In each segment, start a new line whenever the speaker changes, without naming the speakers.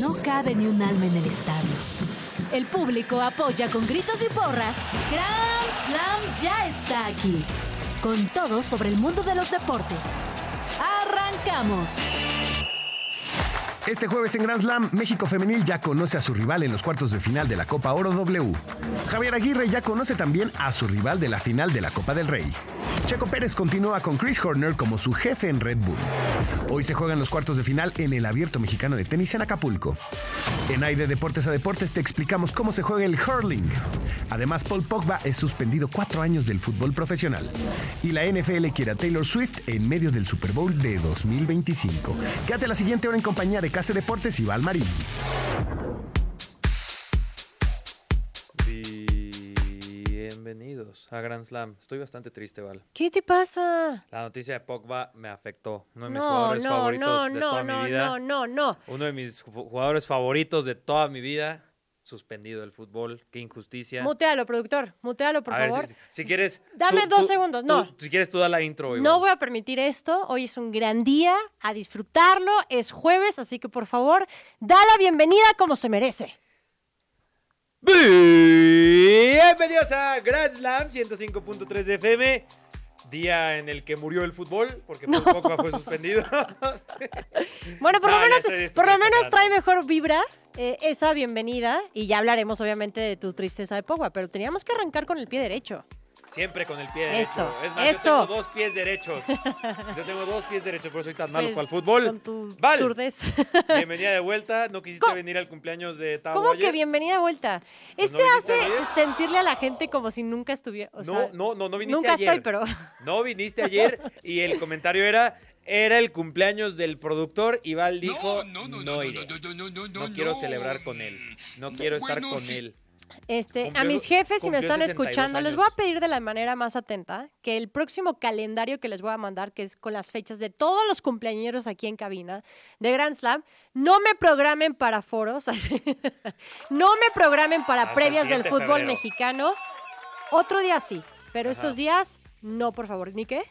No cabe ni un alma en el estadio. El público apoya con gritos y porras. Grand Slam ya está aquí. Con todo sobre el mundo de los deportes. ¡Arrancamos!
Este jueves en Grand Slam, México Femenil ya conoce a su rival en los cuartos de final de la Copa Oro W. Javier Aguirre ya conoce también a su rival de la final de la Copa del Rey. Checo Pérez continúa con Chris Horner como su jefe en Red Bull. Hoy se juegan los cuartos de final en el Abierto Mexicano de Tenis en Acapulco. En Aire Deportes a Deportes te explicamos cómo se juega el hurling. Además, Paul Pogba es suspendido cuatro años del fútbol profesional. Y la NFL quiere a Taylor Swift en medio del Super Bowl de 2025. Quédate la siguiente hora en compañía de Case Deportes y Valmarín.
A Grand Slam. Estoy bastante triste, Val.
¿Qué te pasa?
La noticia de Pogba me afectó. Uno de mis
No,
jugadores
no,
favoritos
no,
de
no,
toda
no,
mi vida.
no, no, no.
Uno de mis ju- jugadores favoritos de toda mi vida. Suspendido del fútbol. Qué injusticia.
Mutealo, productor. Mutealo, por
a ver,
favor.
si, si quieres.
Dame dos segundos,
tú-
no.
si quieres, tú da la intro.
No
igual.
voy a permitir esto. Hoy es un gran día. A disfrutarlo. Es jueves, así que por favor, da la bienvenida como se merece.
Bienvenidos a Grand Slam 105.3 de FM. Día en el que murió el fútbol, porque Paul Pogba fue suspendido.
Bueno, por
No,
lo menos, por lo menos trae mejor vibra eh, esa bienvenida. Y ya hablaremos, obviamente, de tu tristeza de Pogba. Pero teníamos que arrancar con el pie derecho.
Siempre con el pie derecho.
Eso,
es más,
eso.
yo tengo dos pies derechos. Yo tengo dos pies derechos, por eso soy tan malo
Pues,
para el fútbol.
Con tu
Val,
zurdez.
bienvenida de vuelta. ¿No quisiste
¿Cómo?
venir al cumpleaños de Tavo
¿Cómo
ayer?
que bienvenida de vuelta?
Pues,
este
¿no viniste
hace
ayer?
sentirle a la gente como si nunca estuviera. o
No,
sea,
no, no, no viniste
Nunca
ayer.
estoy, pero.
No viniste ayer y el comentario era era el cumpleaños del productor y Val dijo
no, no, no,
no,
no,
iré.
no, no, no, no, no,
No quiero celebrar con él. No quiero estar
Bueno,
con
sí.
él.
Este, a mis jefes, si me están
62
escuchando, les voy a pedir de la manera más atenta que el próximo calendario que les voy a mandar, que es con las fechas de todos los cumpleañeros aquí en cabina de Grand Slam, no me programen para foros, no me programen para
Hasta
previas del fútbol
febrero.
mexicano. Otro día sí, pero
Ajá.
estos días no, por favor, ni qué,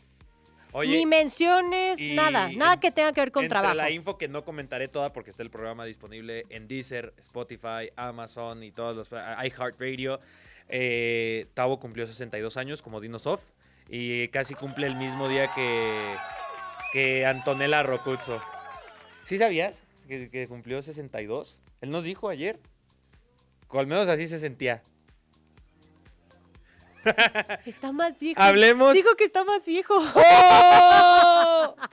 Oye,
ni menciones,
y
nada, nada que tenga que ver con
entre
trabajo.
la info que no comentaré toda porque está el programa disponible en Deezer, Spotify, Amazon y todas las iHeartRadio. Eh, Tavo cumplió 62 años como Dinosoft y casi cumple el mismo día que, que Antonella Rocuzzo. ¿Sí sabías que, que cumplió 62? Él nos dijo ayer. O al menos así se sentía.
Está más viejo.
Hablemos-
Dijo que está más viejo.
¡Oh!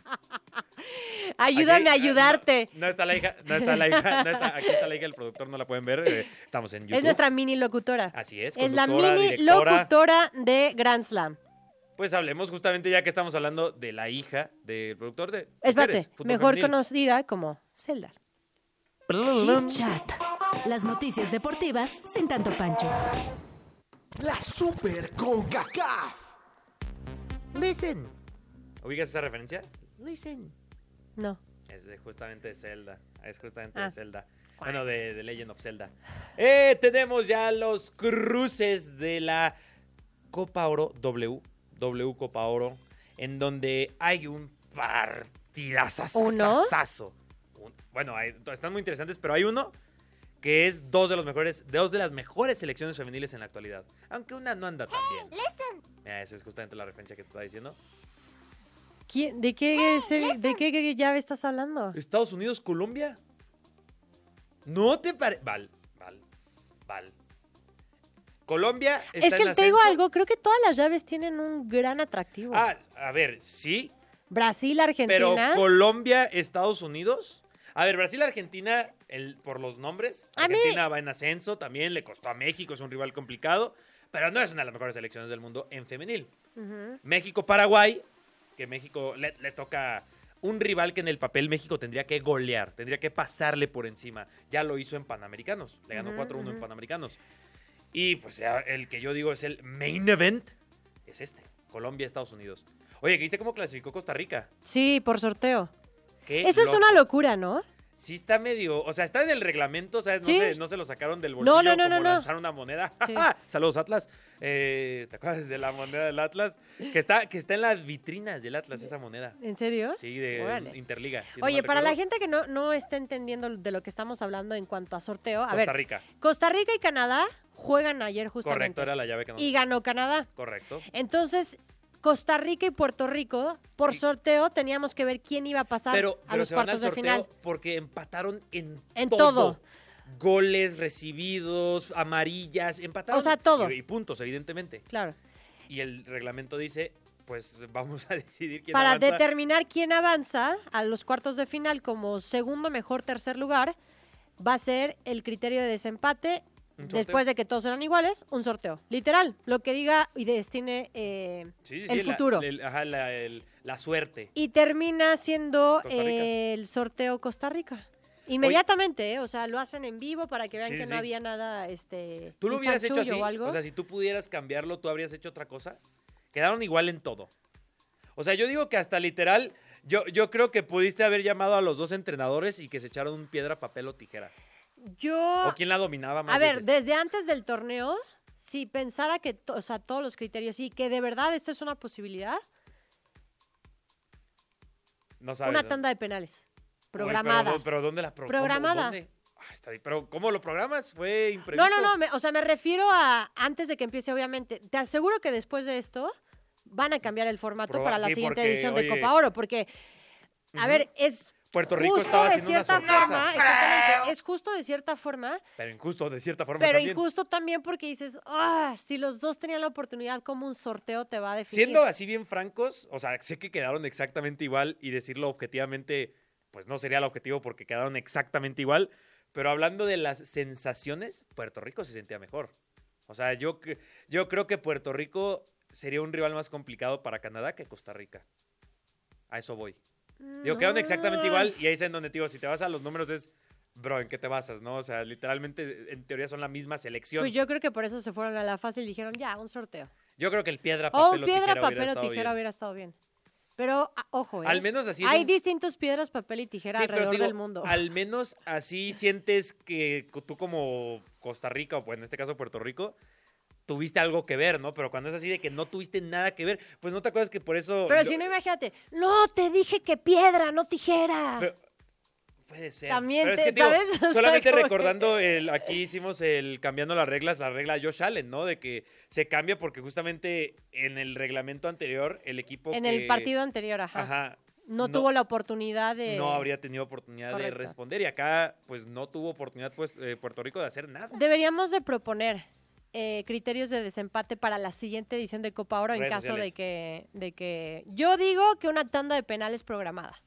Ayúdame a
Aquí, eh,
ayudarte.
No, no está la hija, no está la hija, no está- aquí está la hija del productor, no la pueden ver. eh, estamos en YouTube.
Es nuestra mini locutora.
Así es.
Es la mini
directora.
locutora de Grand Slam.
Pues hablemos justamente ya que estamos hablando de la hija del productor de.
Espérate, mejor
femenil.
conocida como Zelda.
Chit Chat. Las noticias deportivas sin tanto pancho.
La Super con
Listen. ¿Ubicas esa referencia? Listen.
No.
Es de- justamente de Zelda. Es justamente
Ah.
de Zelda. Bueno, de, de Legend of Zelda. Eh, tenemos ya los cruces de la Copa Oro W. W Copa Oro. En donde hay un partidazo.
¿Uno?
Bueno, hay- están muy interesantes, pero hay uno que es dos de los mejores, dos de las mejores selecciones femeniles en la actualidad. Aunque una no anda tan bien. Mira, esa es justamente la referencia que te estaba diciendo.
¿Quién- ¿De qué, de qué, qué llave estás hablando?
Estados Unidos, Colombia. ¿No te parece? Val, Val, Val. Colombia está
Es que
en
te digo algo, creo que todas las llaves tienen un gran atractivo.
Ah, a ver, sí,
Brasil,
pero
Argentina.
Colombia, Estados Unidos. A ver, Brasil, Argentina, el, por los nombres. Argentina va en ascenso, también le costó a México, es un rival complicado, pero no es una de las mejores selecciones del mundo en femenil.
Ujú.
México, Paraguay, que México le, le toca un rival que en el papel México tendría que golear, tendría que pasarle por encima. Ya lo hizo en Panamericanos, le ganó
Ujú,
4-1 en. Panamericanos. Y pues el que yo digo es el main event, es este, Colombia, Estados Unidos. Oye, ¿que ¿viste cómo clasificó Costa Rica?
Sí, por sorteo.
Qué
Eso es una locura, ¿no?
sí está medio, o sea, está en el reglamento, ¿sabes? No,
Sí.
se, no se lo sacaron del
No,
bolsillo
no, no,
como
no, no.
lanzar una moneda.
Sí.
Saludos Atlas. Eh, ¿Te acuerdas de la moneda del Atlas? Que está, que está en las vitrinas del Atlas esa moneda.
¿En serio?
Sí, de
Órale.
Interliga. si no
Oye, para la gente que no, no esté entendiendo de lo que estamos hablando en cuanto a sorteo, a
Costa
ver,
Rica.
Costa Rica y Canadá juegan ayer justamente.
Correcto, era la llave que no.
Y ganó Canadá.
Correcto.
Entonces, Costa Rica y Puerto Rico, por sorteo, teníamos que ver quién iba a pasar
Pero,
a
pero
los
se van al
cuartos de
sorteo
final.
porque empataron en,
En
todo.
todo.
Goles recibidos, amarillas, empataron.
O sea, todo.
Y, y puntos, evidentemente.
Claro.
Y el reglamento dice, pues vamos a decidir quién
Para
avanza.
determinar quién avanza a los cuartos de final como segundo mejor tercer lugar, va a ser el criterio de desempate. Después de que todos eran iguales, un sorteo. Literal, lo que diga y destine eh,
Sí, sí,
el
sí, la-
futuro.
el- ajá, la, el- la suerte.
Y termina siendo eh, el sorteo Costa Rica. Inmediatamente, ¿eh? o sea, lo hacen en vivo para que vean que no había nada, este,
¿Tú lo hubieras hecho así?
o algo.
O sea, si tú pudieras cambiarlo, ¿tú habrías hecho otra cosa? Quedaron igual en todo. O sea, yo digo que hasta literal, yo, yo creo que pudiste haber llamado a los dos entrenadores y que se echaron un piedra, papel o tijera.
Yo,
¿O quién la dominaba más
a ver,
veces?
desde antes del torneo, si pensara que, o sea, todos los criterios y que de verdad esto es una posibilidad,
No sabes.
una
¿no?
tanda de penales
Uy, pero
programada.
¿dó- Pero, ¿dónde la pro-
Programada.
dónde? Ah, está Pero ¿cómo lo programas? Fue
no,
imprevisto.
no, no, me- o sea, me refiero a antes de que empiece, obviamente. Te aseguro que después de esto van a cambiar el formato
Proba-
para la
sí,
siguiente
porque,
edición
oye,
de Copa Oro, porque, a ver, es
Puerto Rico
justo
estaba
de
una
cierta forma, exactamente, es justo de cierta forma,
Pero injusto, de cierta forma
pero
también.
injusto también porque dices, ah, si los dos tenían la oportunidad, como un sorteo te va a definir?
Siendo así bien francos, o sea, sé que quedaron exactamente igual y decirlo objetivamente, pues no sería el objetivo porque quedaron exactamente igual, pero hablando de las sensaciones, Puerto Rico se sentía mejor. O sea, yo, yo creo que Puerto Rico sería un rival más complicado para Canadá que Costa Rica. A eso voy. Digo, quedaron exactamente igual y ahí es en donde digo, si te vas a los números es, bro, ¿en qué te basas? ¿No? O sea, literalmente en teoría son la misma selección.
Pues yo creo que por eso se fueron a la fase y dijeron, ya, un sorteo.
Yo creo que el piedra,
O
papel
un
o
piedra,
tijera hubiera
papel o
estado
tijera
bien.
hubiera estado bien. Pero, ah, ojo, ¿eh?
Al menos así
Hay
un-
distintos piedras, papel y tijera
Sí,
alrededor
digo,
del mundo.
Al menos así sientes que tú como Costa Rica, o pues en este caso Puerto Rico, tuviste algo que ver, ¿no? Pero cuando es así de que no tuviste nada que ver, pues no te acuerdas que por eso...
Pero si no, imagínate, no, te dije que piedra, no tijera.
pero- puede ser.
También
Pero es
te-
que, digo,
¿sabes?
Solamente
que-
recordando, el, aquí hicimos el cambiando las reglas, la regla Josh Allen, ¿no? De que se cambia porque justamente en el reglamento anterior el equipo
en
que-
el partido anterior, ajá.
Ajá,
no, tuvo la oportunidad de...
no habría tenido oportunidad
Correcto.
de responder y acá pues no tuvo oportunidad pues eh, Puerto Rico de hacer nada.
Deberíamos de proponer eh, criterios de desempate para la siguiente edición de Copa Oro en caso de que, de que... Yo digo que una tanda de penales programada.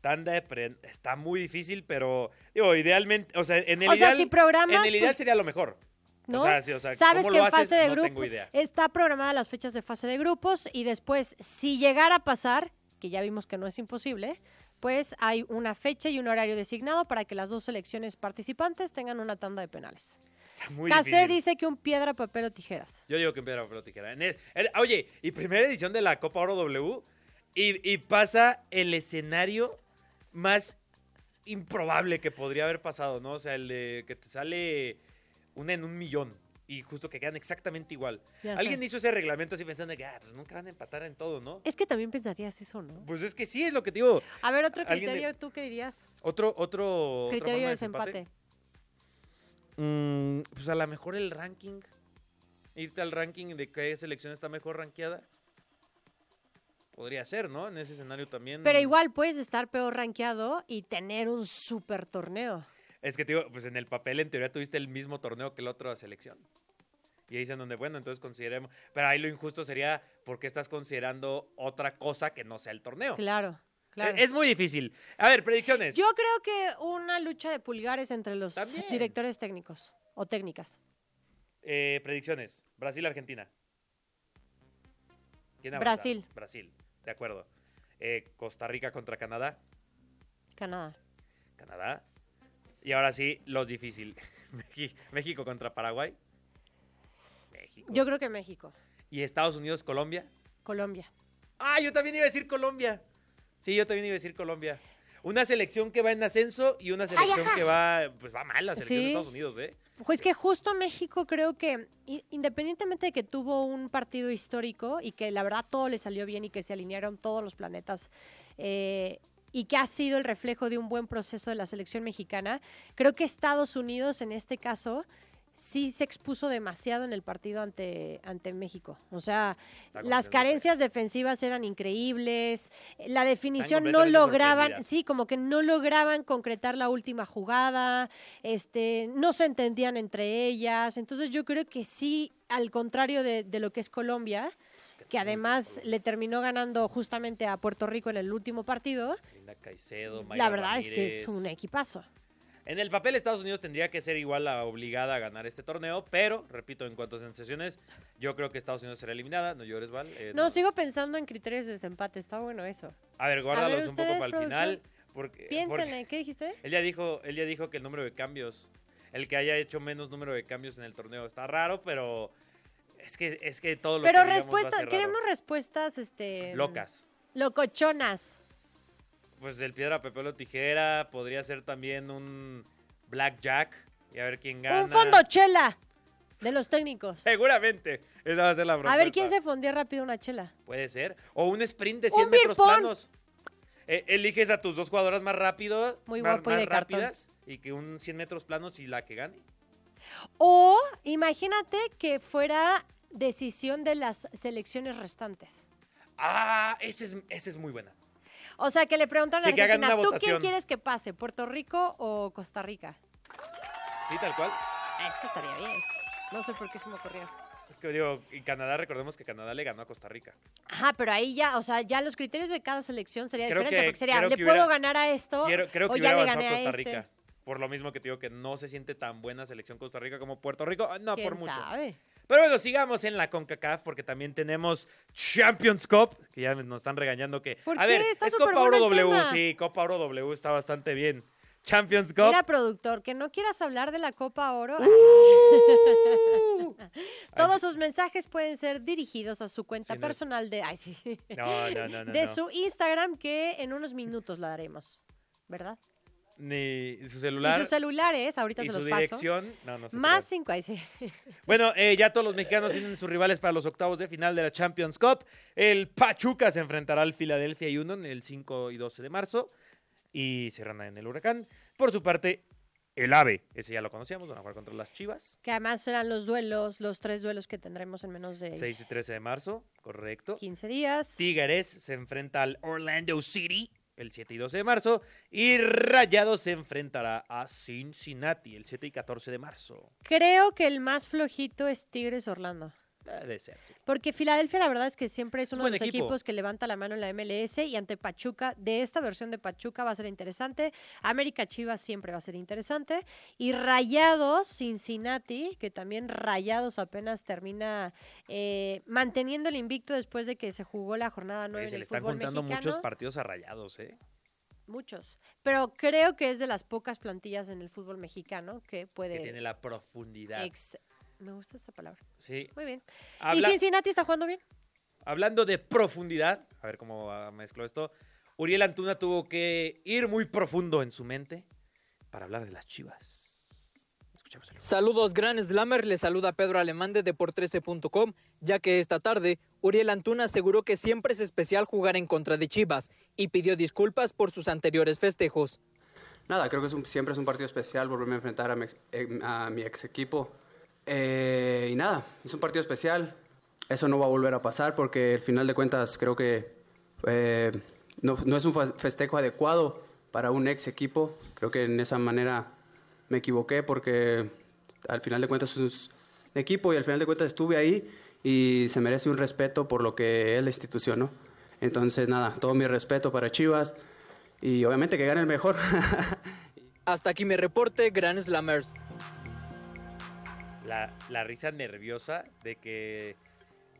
Tanda de pre- está muy difícil, pero digo, idealmente, o sea, en el
O sea,
ideal,
si programas,
en el ideal
pues,
sería lo mejor.
¿no?
O sea, sí, o sea,
Sabes
¿cómo
que en
haces?
fase de
no
grupo está programada las fechas de fase de grupos y después, si llegara a pasar, que ya vimos que no es imposible, pues hay una fecha y un horario designado para que las dos selecciones participantes tengan una tanda de penales.
Está muy difícil.
dice que un piedra, papel o tijeras.
Yo digo que en piedra, papel o tijera. En el- en- oye, y primera edición de la Copa Oro W y, y pasa el escenario más improbable que podría haber pasado, ¿no? O sea, el de que te sale una en un millón y justo que quedan exactamente igual.
Ya
Alguien
sé.
hizo ese reglamento así pensando que, ah, pues nunca van a empatar en todo, ¿no?
Es que también pensarías eso, ¿no?
Pues es que sí, es lo que te digo.
A ver, otro criterio, ¿tú qué dirías?
Otro, otro.
Criterio de
desempate. Mm, pues a lo mejor el ranking. Irte al ranking de qué selección está mejor rankeada. Podría ser, ¿no? En ese escenario también.
Pero igual puedes estar peor rankeado y tener un super torneo.
Es que te digo, pues en el papel en teoría tuviste el mismo torneo que la otra selección. Y ahí es en donde, bueno, entonces consideremos. Pero ahí lo injusto sería, ¿por qué estás considerando otra cosa que no sea el torneo?
Claro, claro.
Es, es muy difícil. A ver, predicciones.
Yo creo que una lucha de pulgares entre los
También.
directores técnicos o técnicas.
Eh, predicciones. Brasil-Argentina. ¿Quién avanza?
Brasil.
Brasil, de acuerdo. Eh, Costa Rica contra Canadá.
Canadá.
Canadá. Y ahora sí, los difícil. México contra Paraguay. México.
Yo creo que México.
Y Estados Unidos, Colombia.
Colombia.
Ah, yo también iba a decir Colombia. Sí, yo también iba a decir Colombia. una selección que va en ascenso y una selección que va, pues va mal, la selección de. Estados Unidos, ¿eh?
Pues que justo México creo que, i- independientemente de que tuvo un partido histórico y que la verdad todo le salió bien y que se alinearon todos los planetas eh, y que ha sido el reflejo de un buen proceso de la selección mexicana, creo que Estados Unidos en este caso sí se expuso demasiado en el partido ante, ante México. O sea, las carencias defensivas eran increíbles, la definición no lograban, sí, como que no lograban concretar la última jugada, este, no se entendían entre ellas. Entonces yo creo que sí, al contrario de, de lo que es Colombia, que además le terminó ganando justamente a Puerto Rico en el último partido,
Linda Caicedo, Mayra
la verdad es que es un equipazo.
En el papel Estados Unidos tendría que ser igual a obligada a ganar este torneo, pero, repito, en cuanto a sensaciones, yo creo que Estados Unidos será eliminada. No llores, Val. eh,
No, sigo pensando en criterios de desempate, está bueno eso.
A ver, guárdalos
ver,
un poco para el final. Porque,
Piénsenle,
porque
¿qué dijiste?
él, ya dijo, él ya dijo que el número de cambios, el que haya hecho menos número de cambios en el torneo, está raro, pero es que, es que todo lo
Pero
que digamos va a raro.
queremos respuestas, este...
Locas.
Locochonas.
Pues el piedra, papel o tijera podría ser también un blackjack y a ver quién gana.
Un fondo chela de los técnicos.
Seguramente. Esa va a ser la
A ver,
propuesta.
¿quién se fundía rápido una chela?
Puede ser. O un sprint de
Un
100
beer
metros planos. Eh, eliges a tus dos jugadoras más rápidos,
Muy
más,
guapo y
más
de cartón.
rápidas, y que un 100 metros planos y la que gane.
O imagínate que fuera decisión de las selecciones restantes.
Ah, esa es, esa es muy buena.
O sea, que le preguntan a
Sí,
Argentina, ¿tú quién quieres que pase, Puerto Rico o Costa Rica?
Sí, tal cual.
Eso estaría bien. No sé por qué se me ocurrió.
Es que digo, y Canadá, recordemos que Canadá le ganó a Costa Rica.
Ajá, pero ahí ya, o sea, ya los criterios de cada selección sería
Creo
diferente,
que-
porque sería, ¿le puedo ganar a esto?
Quiero- creo
o
que
ya
hubiera
le
avanzado
a
Costa
este.
Rica. Por lo mismo que te digo que no se siente tan buena selección Costa Rica como Puerto Rico. Ah, No,
¿Quién
por mucho.
sabe?
Pero bueno, sigamos en la CONCACAF porque también tenemos Champions Cup, que ya nos están regañando que...
¿Por
a
qué?
ver,
Está
es Copa Oro W,
tema.
sí, Copa Oro W está bastante bien. Champions Cup.
Mira, productor, que no quieras hablar de la Copa Oro.
Uh.
Todos sus mensajes pueden ser dirigidos a su cuenta
Sí, no es-
personal de, ay, sí,
No, no, no, no.
de su Instagram, que en unos minutos la daremos, ¿verdad?
Ni su
Y
celular.
sus celulares, ahorita
y
se
su
los paso.
dirección. No, no se
Más cinco, ay, sí.
Bueno, eh, ya todos los mexicanos tienen sus rivales para los octavos de final de la Champions Cup. El Pachuca se enfrentará al Philadelphia Union el 5 y 12 de marzo y cerrará en el Huracán. Por su parte, el AVE, ese ya lo conocíamos, van a jugar contra las Chivas.
Que además serán los duelos, los tres duelos que tendremos en menos de
6 y 13 de marzo, correcto.
15 días.
Tigres se enfrenta al Orlando City el 7 y 12 de marzo. Y Rayados se enfrentará a Cincinnati el 7 y 14 de marzo.
Creo que el más flojito es Tigres Orlando.
Debe ser, sí.
Porque Filadelfia la verdad es que siempre es uno de los
equipo.
equipos que levanta la mano en la MLS y ante Pachuca, de esta versión de Pachuca va a ser interesante. América Chivas siempre va a ser interesante. Y Rayados Cincinnati, que también Rayados apenas termina eh, manteniendo el invicto después de que se jugó la jornada 9
Oye,
en
se
el
le están contando
mexicano.
muchos partidos a Rayados, ¿eh?
Muchos. Pero creo que es de las pocas plantillas en el fútbol mexicano que puede...
Que tiene la profundidad.
ex- Me gusta esa palabra.
Sí.
Muy bien.
Habla-
¿Y Cincinnati está jugando bien?
Hablando de profundidad, a ver cómo ah, mezclo esto. Uriel Antuna tuvo que ir muy profundo en su mente para hablar de las chivas.
Saludos Gran Slammer, le saluda Pedro Alemán de Deport13.com, ya que esta tarde Uriel Antuna aseguró que siempre es especial jugar en contra de Chivas y pidió disculpas por sus anteriores festejos.
Nada, creo que es un- siempre es un partido especial volverme a enfrentar a mi ex, eh, a mi ex equipo. Eh, y nada, es un partido especial. Eso no va a volver a pasar porque al final de cuentas creo que eh, no, no es un festejo adecuado para un ex equipo. Creo que en esa manera me equivoqué porque al final de cuentas es un equipo y al final de cuentas estuve ahí y se merece un respeto por lo que es la institución, ¿no? Entonces, nada, todo mi respeto para Chivas y obviamente que gane el mejor.
Hasta aquí mi reporte, Gran Slammers.
La, risa nerviosa de que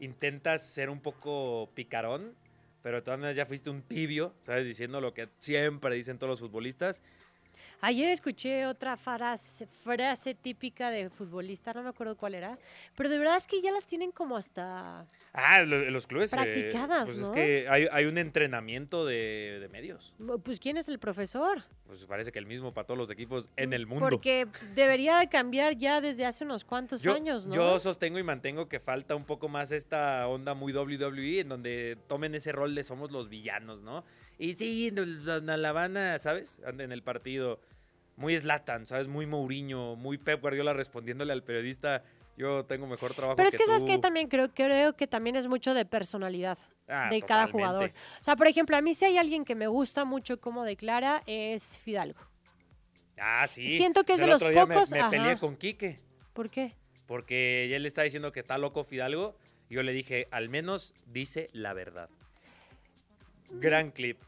intentas ser un poco picarón, pero de todas maneras ya fuiste un tibio, ¿sabes? Diciendo lo que siempre dicen todos los futbolistas.
Ayer escuché otra frase, frase típica de futbolista, no me acuerdo cuál era, pero de verdad es que ya las tienen como hasta...
Ah, lo- los clubes. eh,
Practicadas,
pues
¿no?
es que hay, hay un entrenamiento de, de medios.
Pues ¿quién es el profesor?
Pues parece que el mismo para todos los equipos en el mundo.
Porque debería de cambiar ya desde hace unos cuantos
yo,
años, ¿no?
yo sostengo y mantengo que falta un poco más esta onda muy WWE en donde tomen ese rol de somos los villanos, ¿no? Y sí, la van a, ¿sabes? Anda En el partido. Muy Slatan, ¿sabes? Muy Mourinho, muy Pep Guardiola respondiéndole al periodista. Yo tengo mejor trabajo
Pero es que, ¿sabes
tú".
qué? También creo, creo que también es mucho de personalidad
Ah,
de cada jugador. O sea, por ejemplo, a mí si hay alguien que me gusta mucho cómo declara es Fidalgo.
Ah, sí.
Siento que es de los
otro día me-
pocos-
Me,
ajá.
peleé con Quique.
¿Por qué?
Porque él está diciendo que está loco Fidalgo. Yo le dije, al menos dice la verdad. Gran clip.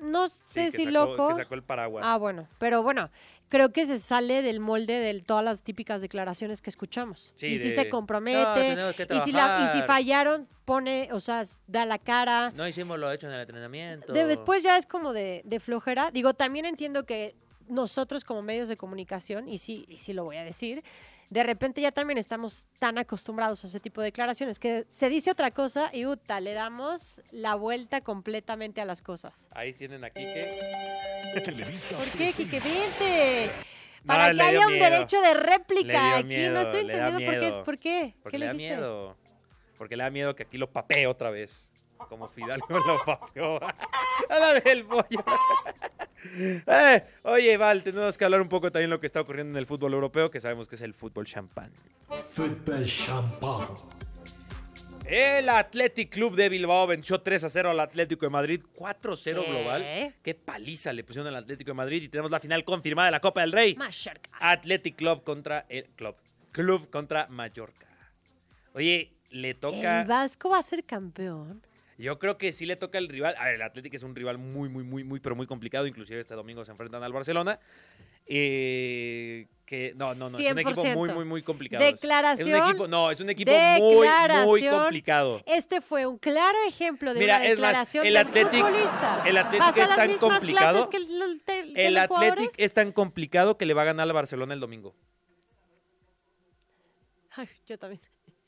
No sé si
sacó-
loco.
Que sacó el paraguas.
Ah, bueno, pero bueno, creo que se sale del molde de todas las típicas declaraciones que escuchamos.
Sí,
y si
de,
se
"No,
compromete,
que
y, si la, y si
trabajar".
fallaron, pone, o sea, da la cara.
No hicimos lo hecho en el entrenamiento.
De- después ya es como de, de flojera. Digo, también entiendo que nosotros como medios de comunicación, y sí, y sí lo voy a decir, de repente ya también estamos tan acostumbrados a ese tipo de declaraciones que se dice otra cosa y uta, le damos la vuelta completamente a las cosas.
Ahí tienen a Quique.
¿Por qué, Kike? Vente. Para que haya un
miedo.
derecho de réplica aquí.
miedo,
no estoy
le da
entendiendo por qué. ¿Por qué?
Porque
¿Qué
le
le
da
dijiste?
miedo. Porque le da miedo que aquí lo papee otra vez. Como Fidalgo lo papeó. A la del pollo. Eh, oye, Val, tenemos que hablar un poco también de lo que está ocurriendo en el fútbol europeo, que sabemos que es el fútbol champán.
Football champagne.
El Athletic Club de Bilbao venció 3 a 0 al Atlético de Madrid, 4-0
¿Qué?
global. Qué paliza le pusieron al Atlético de Madrid y tenemos la final confirmada de la Copa del Rey.
Más cerca.
Athletic Club contra el Club. Club contra Mallorca. Oye, le toca.
El Vasco va a ser campeón.
Yo creo que sí le toca el rival. A ver, el Athletic es un rival muy, muy, muy, muy, pero muy complicado. Inclusive este domingo se enfrentan al Barcelona. Eh, que no, no, no. Es un equipo muy,
100%.
muy, muy complicado.
Declaración.
Es un equipo, no, es un equipo muy, muy
Declaración.
complicado.
Este fue un claro ejemplo de
Mira,
una
es más,
declaración
el Athletic-
futbolista.
el Athletic
Pasa
es tan complicado.
que el, que jugadores.
es tan complicado que le va a ganar al Barcelona el domingo.
Ay, yo también.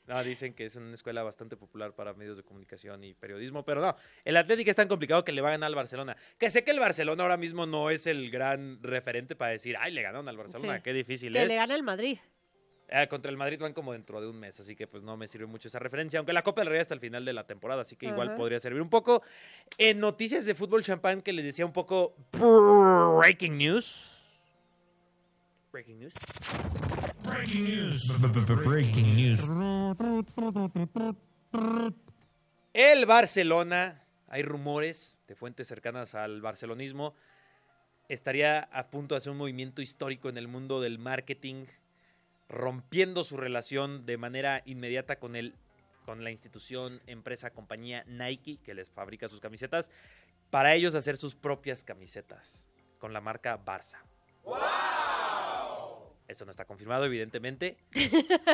No, dicen que es una escuela bastante popular para medios de comunicación y periodismo, pero no, el Atlético es tan complicado que le va a ganar al Barcelona. Que sé que el Barcelona ahora mismo no es el gran referente para decir, ay, le ganaron al Barcelona,
Sí.
qué difícil
Que
es.
le gana el Madrid.
Eh, contra el Madrid van como dentro de un mes, así que pues no me sirve mucho esa referencia, aunque la Copa del Rey hasta el final de la temporada, así que igual podría servir un poco. En noticias de fútbol champán que les decía un poco breaking news. Breaking news.
Breaking news.
El Barcelona, hay rumores de fuentes cercanas al barcelonismo, estaría a punto de hacer un movimiento histórico en el mundo del marketing, rompiendo su relación de manera inmediata con el con la institución, empresa, compañía Nike que les fabrica sus camisetas, para ellos hacer sus propias camisetas con la marca Barça. Esto no está confirmado, evidentemente,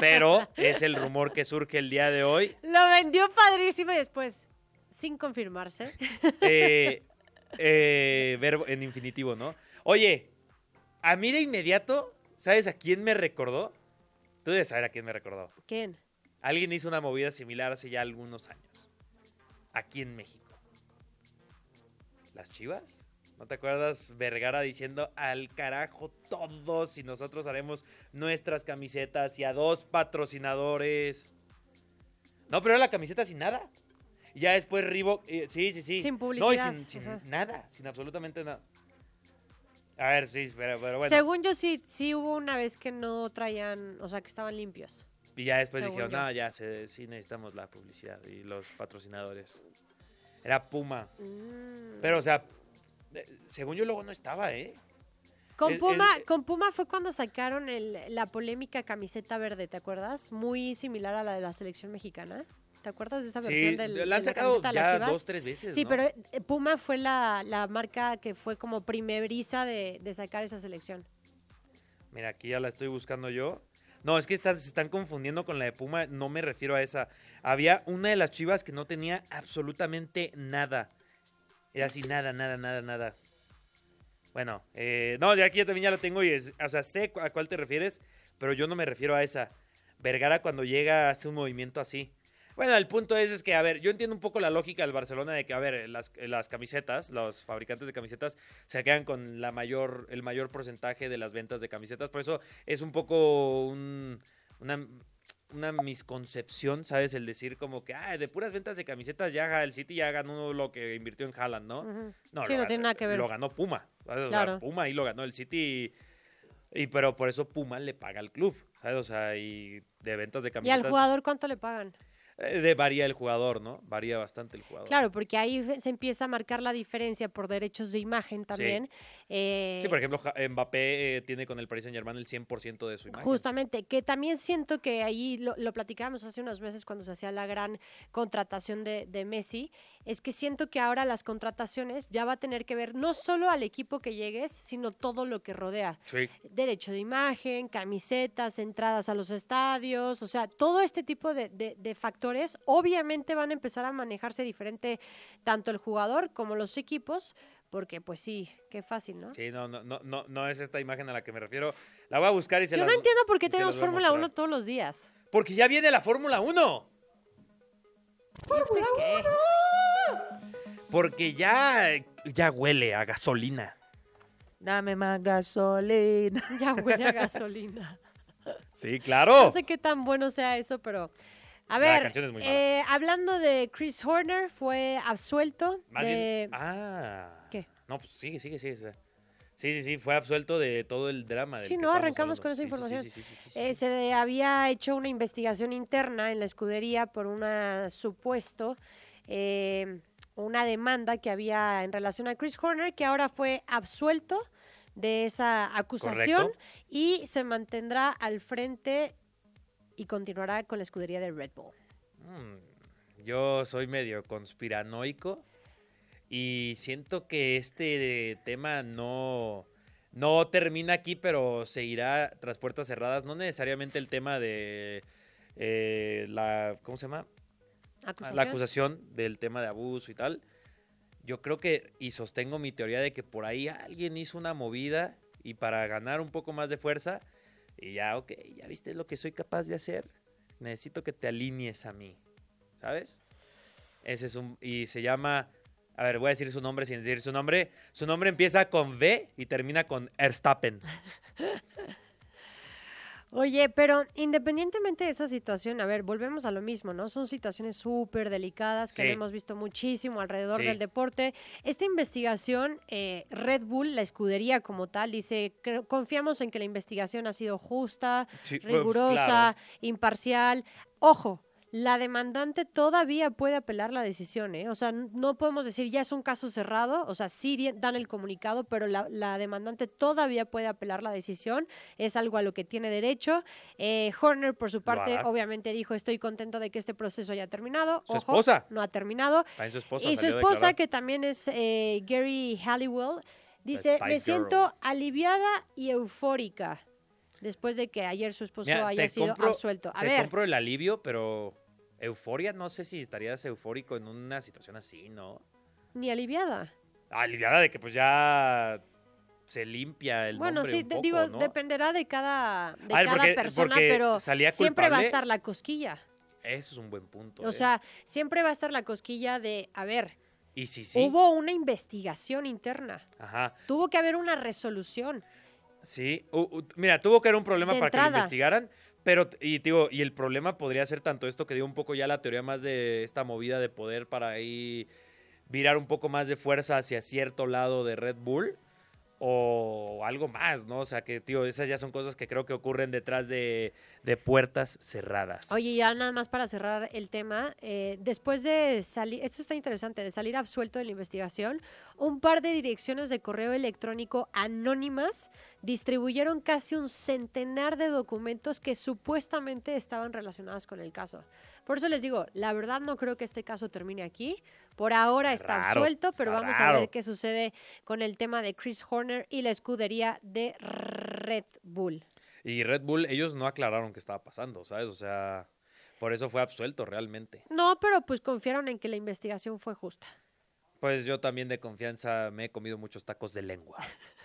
pero es el rumor que surge el día de hoy.
Lo vendió padrísimo y después, sin confirmarse.
eh, eh, verbo en infinitivo, ¿no? Oye, a mí de inmediato, ¿sabes a quién me recordó? Tú debes saber a quién me recordó.
¿Quién?
Alguien hizo una movida similar hace ya algunos años. Aquí en México. ¿Las chivas? ¿No te acuerdas Vergara diciendo al carajo todos y nosotros haremos nuestras camisetas y a dos patrocinadores? No, pero era la camiseta sin nada. Y ya después Reebok, eh, sí, sí, sí.
Sin
No, y
publicidad,
sin, sin nada, sin absolutamente nada. A ver, sí, pero, pero bueno.
Según yo, sí, sí hubo una vez que no traían, o sea, que estaban limpios.
Y ya después
Según
dijeron,
yo.
no, ya se, sí necesitamos la publicidad y los patrocinadores. Era Puma.
Mm.
Pero, o sea, según yo luego no estaba, ¿eh?
Con Puma,
es-
con Puma fue cuando sacaron el- la polémica camiseta verde, ¿te acuerdas? Muy similar a la de la selección mexicana. ¿Te acuerdas de esa versión
Sí,
del,
la han
de la
sacado
las
ya
Chivas?
dos, tres veces,
Sí,
¿no?
pero eh, Puma fue la, la marca que fue como primeriza de, de sacar esa selección.
Mira, aquí ya la estoy buscando yo. No, es que están- se están confundiendo con la de Puma. No me refiero a esa. Había una de las chivas que no tenía absolutamente nada. Era así, nada, nada, nada, nada. Bueno, eh, no, ya aquí ya también ya lo tengo y es, o sea, sé a cuál te refieres, pero yo no me refiero a esa. Vergara cuando llega hace un movimiento así. Bueno, el punto es, es que, a ver, yo entiendo un poco la lógica del Barcelona de que, a ver, las, las camisetas, los fabricantes de camisetas se quedan con la mayor, el mayor porcentaje de las ventas de camisetas. Por eso es un poco un- una, una misconcepción, ¿sabes? El decir como que, ah, de puras ventas de camisetas ya el City ya ganó lo que invirtió en Haaland, ¿no? No,
Sí,
lo
no tiene nada que ver.
Lo ganó Puma. ¿sabes? O sea,
Claro.
Puma ahí lo ganó el City. Y, pero por eso Puma le paga al club. ¿sabes? O sea, y de ventas de
¿Y
camisetas.
al jugador cuánto le pagan?
Eh, de varía el jugador, ¿no? Varía bastante el jugador.
Claro, porque ahí se empieza a marcar la diferencia por derechos de imagen también. Eh,
Sí, por ejemplo, Mbappé eh, tiene con el Paris Saint Germain el 100% de su imagen.
Justamente, que también siento que ahí lo, lo platicábamos hace unos meses cuando se hacía la gran contratación de, de Messi, es que siento que ahora las contrataciones ya va a tener que ver no solo al equipo que llegues, sino todo lo que rodea.
Sí.
Derecho de imagen, camisetas, entradas a los estadios, o sea, todo este tipo de, de- de factores obviamente van a empezar a manejarse diferente tanto el jugador como los equipos, porque pues sí, qué fácil, ¿no?
Sí, no, no, no, no, no es esta imagen a la que me refiero. La voy a buscar y se
Yo no entiendo por qué tenemos Fórmula 1
mostrar.
todos los días.
Porque ya viene la Fórmula 1.
¿Qué?
Porque ya, ya huele a gasolina. Dame más gasolina.
Ya huele a gasolina.
Sí, claro.
No sé qué tan bueno sea eso, pero... A
La
ver,
canción es muy mala.
eh, hablando de Chris Horner, fue absuelto
Más
de...
bien. Ah.
¿Qué?
No, pues sigue, sigue, sigue. Sí, sí, sí, fue absuelto de todo el drama.
Sí, no, arrancamos
hablando.
con esa información.
sí, sí, sí.
Eh, se había hecho una investigación interna en la escudería por una supuesto, eh, una demanda que había en relación a Chris Horner, que ahora fue absuelto de esa acusación
Correcto.
y se mantendrá al frente y continuará con la escudería de Red Bull.
Mm, Yo soy medio conspiranoico y siento que este tema no, no termina aquí, pero se irá tras puertas cerradas. No necesariamente el tema de eh, la, ¿cómo se llama?
¿Acusación?
La acusación del tema de abuso y tal. Yo creo que, y sostengo mi teoría de que por ahí alguien hizo una movida y para ganar un poco más de fuerza, y ya, ok, ya viste lo que soy capaz de hacer, necesito que te alinees a mí, ¿sabes? Ese es un, y se llama, a ver, voy a decir su nombre sin decir su nombre. Su nombre empieza con V y termina con Erstappen.
Oye, pero independientemente de esa situación, a ver, volvemos a lo mismo, ¿no? Son situaciones súper delicadas que
Sí.
hemos visto muchísimo alrededor
Sí.
del deporte. Esta investigación, eh, Red Bull, la escudería como tal, dice, "Cre- confiamos en que la investigación ha sido justa,
Sí, pues,
rigurosa,
claro.
imparcial. Ojo. La demandante todavía puede apelar la decisión, ¿eh? O sea, no podemos decir ya es un caso cerrado, o sea, sí dan el comunicado, pero la, la demandante todavía puede apelar la decisión, es algo a lo que tiene derecho. Eh, Horner, por su parte, obviamente dijo, estoy contento de que este proceso haya terminado.
Su
Ojo,
esposa.
No ha terminado.
Su esposa
y su esposa, que también es eh, Gary Halliwell, dice, me
Girl".
siento aliviada y eufórica después de que ayer su esposo
Mira,
haya sido
compro-
absuelto. A
te
ver,
compro el alivio, pero euforia, no sé si estarías eufórico en una situación así, ¿no?
ni aliviada.
Aliviada de que pues ya se limpia el
Bueno,
nombre
sí,
un poco,
digo,
¿no?
dependerá de cada, de
ver,
cada
porque-
persona,
porque
pero siempre va a estar la cosquilla.
Eso es un buen punto.
O
¿eh?
sea, siempre va a estar la cosquilla de, a ver,
y sí, sí.
hubo una investigación interna,
Ajá.
tuvo que haber una resolución.
Sí. U- u- mira, tuvo que haber un problema
De
para que lo investigaran, pero y digo, y el problema podría ser tanto esto que dio un poco ya la teoría más de esta movida de poder para ahí virar un poco más de fuerza hacia cierto lado de Red Bull o algo más, ¿no? O sea, que, tío, esas ya son cosas que creo que ocurren detrás de, puertas cerradas.
Oye, ya nada más para cerrar el tema, eh, después de salir, esto está interesante, de salir absuelto de la investigación, un par de direcciones de correo electrónico anónimas distribuyeron casi un centenar de documentos que supuestamente estaban relacionados con el caso. Por eso les digo, la verdad no creo que este caso termine aquí. Por ahora está
Raro,
absuelto, pero
está
vamos a ver qué sucede con el tema de Chris Horner y la escudería de Red Bull.
Y Red Bull, ellos no aclararon qué estaba pasando, ¿sabes? O sea, por eso fue absuelto realmente.
No, pero pues confiaron en que la investigación fue justa.
Pues yo también de confianza me he comido muchos tacos de lengua.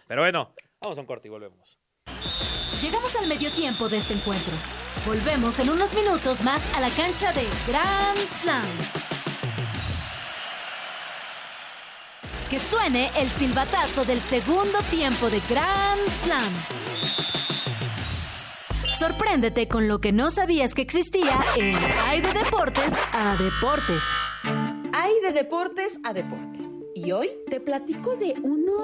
Pero bueno, vamos a un corte y volvemos.
Llegamos al medio tiempo de este encuentro. Volvemos en unos minutos más a la cancha de Grand Slam. Que suene el silbatazo del segundo tiempo de Grand Slam. Sorpréndete con lo que no sabías que existía en Hay de Deportes a Deportes.
Hay de deportes a deportes. Y hoy te platico de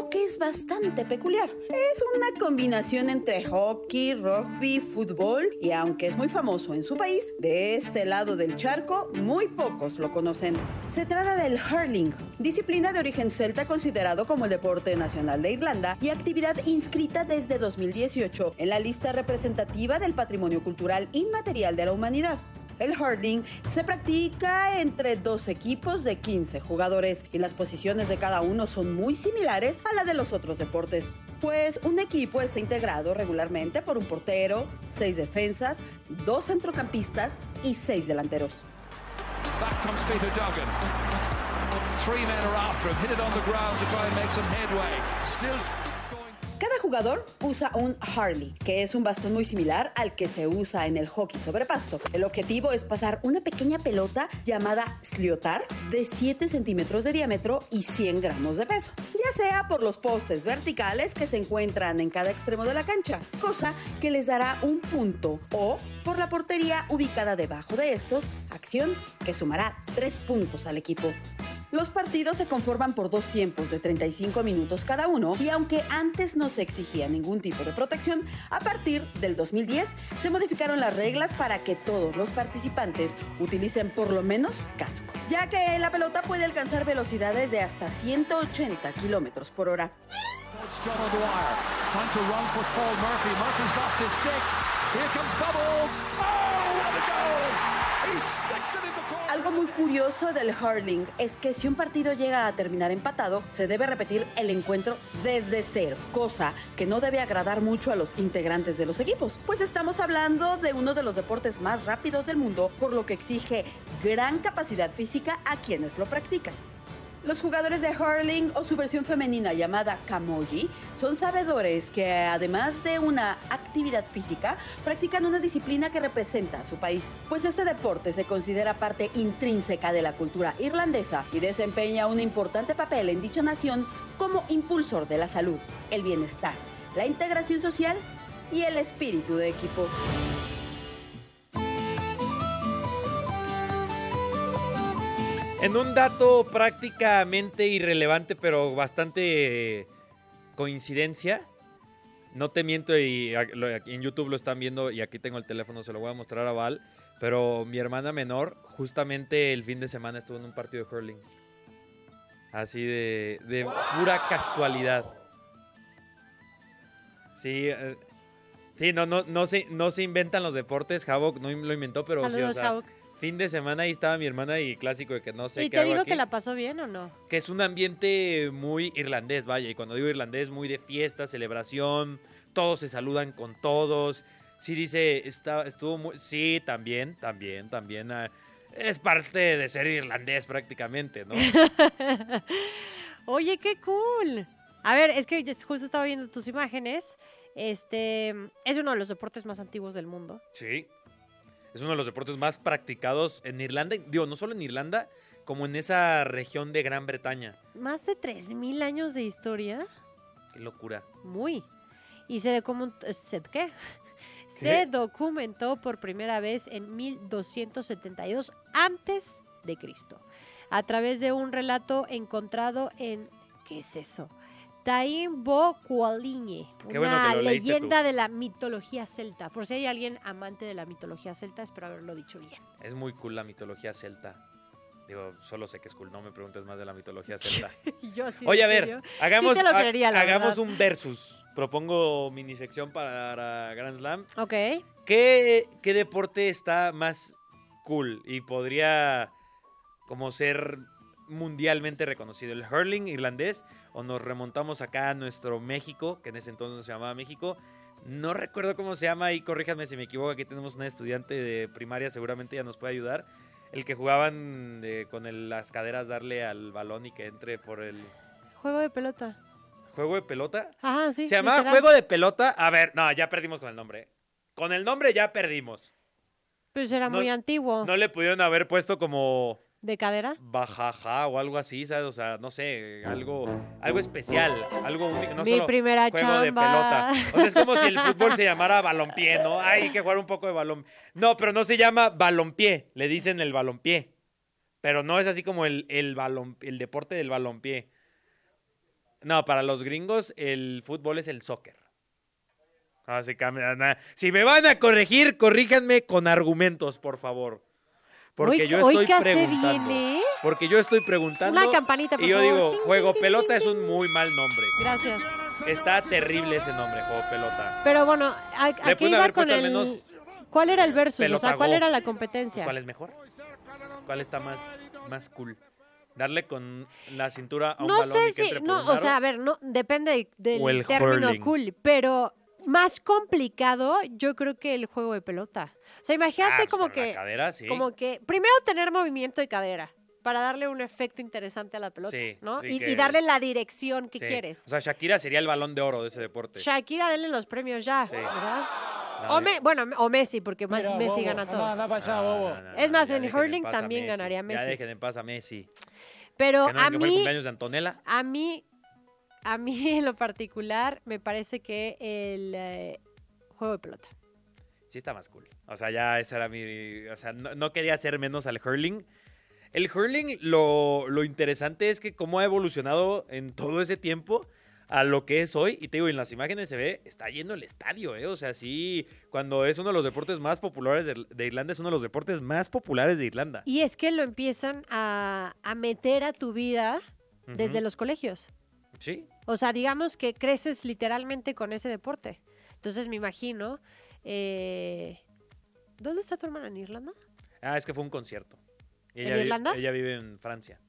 que es bastante peculiar. Es una combinación entre hockey, rugby, fútbol y aunque es muy famoso en su país, de este lado del charco muy pocos lo conocen. Se trata del hurling, disciplina de origen celta considerado como el deporte nacional de Irlanda y actividad inscrita desde 2018 en la lista representativa del patrimonio cultural inmaterial de la humanidad. El hurling se practica entre dos equipos de 15 jugadores y las posiciones de cada uno son muy similares a la de los otros deportes. Pues un equipo está integrado regularmente por un portero, seis defensas, dos centrocampistas y seis delanteros.
Back comes Peter Duggan. Three men are after him. Hit it on the ground to try and.
Cada jugador usa un Harley, que es un bastón muy similar al que se usa en el hockey sobre pasto. El objetivo es pasar una pequeña pelota llamada sliotar de 7 centímetros de diámetro y 100 gramos de peso, ya sea por los postes verticales que se encuentran en cada extremo de la cancha, cosa que les dará un punto, o por la portería ubicada debajo de estos, acción que sumará 3 puntos al equipo. Los partidos se conforman por dos tiempos de 35 minutos cada uno y aunque antes no se exigía ningún tipo de protección, a partir del 2010 se modificaron las reglas para que todos los participantes utilicen por lo menos casco, ya que la pelota puede alcanzar velocidades de hasta 180 kilómetros por hora.
Bubbles. Oh,
Algo muy curioso del hurling es que si un partido llega a terminar empatado, se debe repetir el encuentro desde cero, cosa que no debe agradar mucho a los integrantes de los equipos, pues estamos hablando de uno de los deportes más rápidos del mundo, por lo que exige gran capacidad física a quienes lo practican. Los jugadores de hurling o su versión femenina llamada kamoji son sabedores que además de una actividad física practican una disciplina que representa a su país, pues este deporte se considera parte intrínseca de la cultura irlandesa y desempeña un importante papel en dicha nación como impulsor de la salud, el bienestar, la integración social y el espíritu de equipo.
En un dato prácticamente irrelevante, pero bastante eh, coincidencia. No te miento, y en YouTube lo están viendo, y aquí tengo el teléfono, se lo voy a mostrar a Val. Pero mi hermana menor, justamente el fin de semana estuvo en un partido de hurling. Así de, de pura casualidad. Sí, eh, sí no, no, no, se, no se inventan los deportes. Havok no lo inventó, pero sí, o sea. Fin de semana ahí estaba mi hermana y clásico de que no sé
¿Y
qué
te
hago
digo
aquí
que la pasó bien o no?
que es un ambiente muy irlandés, vaya, y cuando digo irlandés, muy de fiesta, celebración, todos se saludan con todos. Sí dice, está, estuvo muy... Sí, también, también, también. ah, es parte de ser irlandés prácticamente, ¿no?
Oye, qué cool. A ver, es que justo estaba viendo tus imágenes. Este es uno de los deportes más antiguos del mundo.
Sí. Es uno de los deportes más practicados en Irlanda. Digo, no solo en Irlanda, como en esa región de Gran Bretaña.
Más de 3000 años de historia.
Qué locura.
Muy. Y se documentó, ¿se qué? Se documentó por primera vez en 1272 antes de Cristo, a través de un relato encontrado en ¿qué es eso? Taimbo
bueno
una
leíste
leyenda
tú.
de la mitología celta. Por si hay alguien amante de la mitología celta, espero haberlo dicho bien.
Es muy cool la mitología celta. Digo, solo sé que es cool, no me preguntes más de la mitología celta.
Yo así,
Oye, a
¿en
ver, hagamos,
Sí
ha- hagamos un versus. Propongo mini sección para Grand Slam.
Ok.
¿Qué, ¿Qué deporte está más cool y podría como ser mundialmente reconocido? ¿El hurling irlandés o nos remontamos acá a nuestro México, que en ese entonces se llamaba México? No recuerdo cómo se llama y corríjanme si me equivoco. Aquí tenemos una estudiante de primaria, seguramente ya nos puede ayudar. El que jugaban eh, con el- las caderas darle al balón y que entre por el...
Juego de pelota.
¿Juego de pelota?
Ajá, sí.
¿Se llamaba
literal.
Juego de pelota? A ver, no, ya perdimos con el nombre. Con el nombre ya perdimos.
Pues era
No-
muy antiguo.
No le pudieron haber puesto como
¿De cadera?
bajaja o algo así, ¿sabes? O sea, no sé, algo, algo especial, algo único. No
Mi
solo
primera
juego de pelota. O sea, es como si el fútbol se llamara balompié, ¿no? Ay, hay que jugar un poco de balón. No, pero no se llama balompié, le dicen el balompié. Pero no es así como el, el, el deporte del balompié. No, para los gringos el fútbol es el soccer. Ah, se cambia, na- Si me van a corregir, corríjanme con argumentos, por favor. Porque
Hoy-
yo
hoy
estoy
que hace
preguntando.
bien, ¿eh?
Porque yo estoy preguntando.
Una campanita, por
Y yo
favor.
digo,
Ting,
juego
ting,
pelota
ting,
es un muy mal nombre.
Gracias.
Está terrible ese nombre, juego pelota.
Pero bueno, ¿a, a qué iba con el...
menos
¿Cuál era el versus? O sea,
Pelota
¿cuál
Go.
era la competencia?
¿Cuál es mejor? ¿Cuál está más, más cool? Darle con la cintura a un
no
balón
sé
y que
si,
entre
no, o sea, a ver, no, depende del
el
término
hurling.
cool, pero más complicado yo creo que el juego de pelota. O sea, imagínate
Ah, pues
como
la
que,
cadera, sí.
como que, primero tener movimiento de cadera para darle un efecto interesante a la pelota,
Sí,
¿no?
sí
y,
que-
y darle la dirección que
Sí.
quieres.
O sea, Shakira sería el balón de oro de ese deporte.
Shakira, denle los premios ya,
Sí.
¿verdad?
No,
O Me- bueno, o Messi, porque más
Mira,
Messi
bobo,
gana todo.
anda, anda para allá, bobo.
No, no, no,
Es más,
ya
en hurling también ganaría
Ya
Messi.
dejen en paz a Messi.
Pero
que no,
a
que fue el
mí,
cumpleaños de Antonella.
a mí, a mí en lo particular, me parece que el eh, juego de pelota.
Sí está más cool. O sea, ya esa era mi... O sea, no, no quería hacer menos al hurling. El hurling, lo, lo interesante es que cómo ha evolucionado en todo ese tiempo a lo que es hoy. Y te digo, en las imágenes se ve, está lleno el estadio, ¿eh? O sea, sí, cuando es uno de los deportes más populares de, de Irlanda, es uno de los deportes más populares de Irlanda.
Y es que lo empiezan a, a meter a tu vida desde los colegios.
Sí,
O sea, digamos que creces literalmente con ese deporte. Entonces me imagino. Eh, ¿Dónde está tu hermana? ¿En Irlanda?
Ah, es que fue un concierto. Y
¿En Irlanda?
Ella vive en Francia.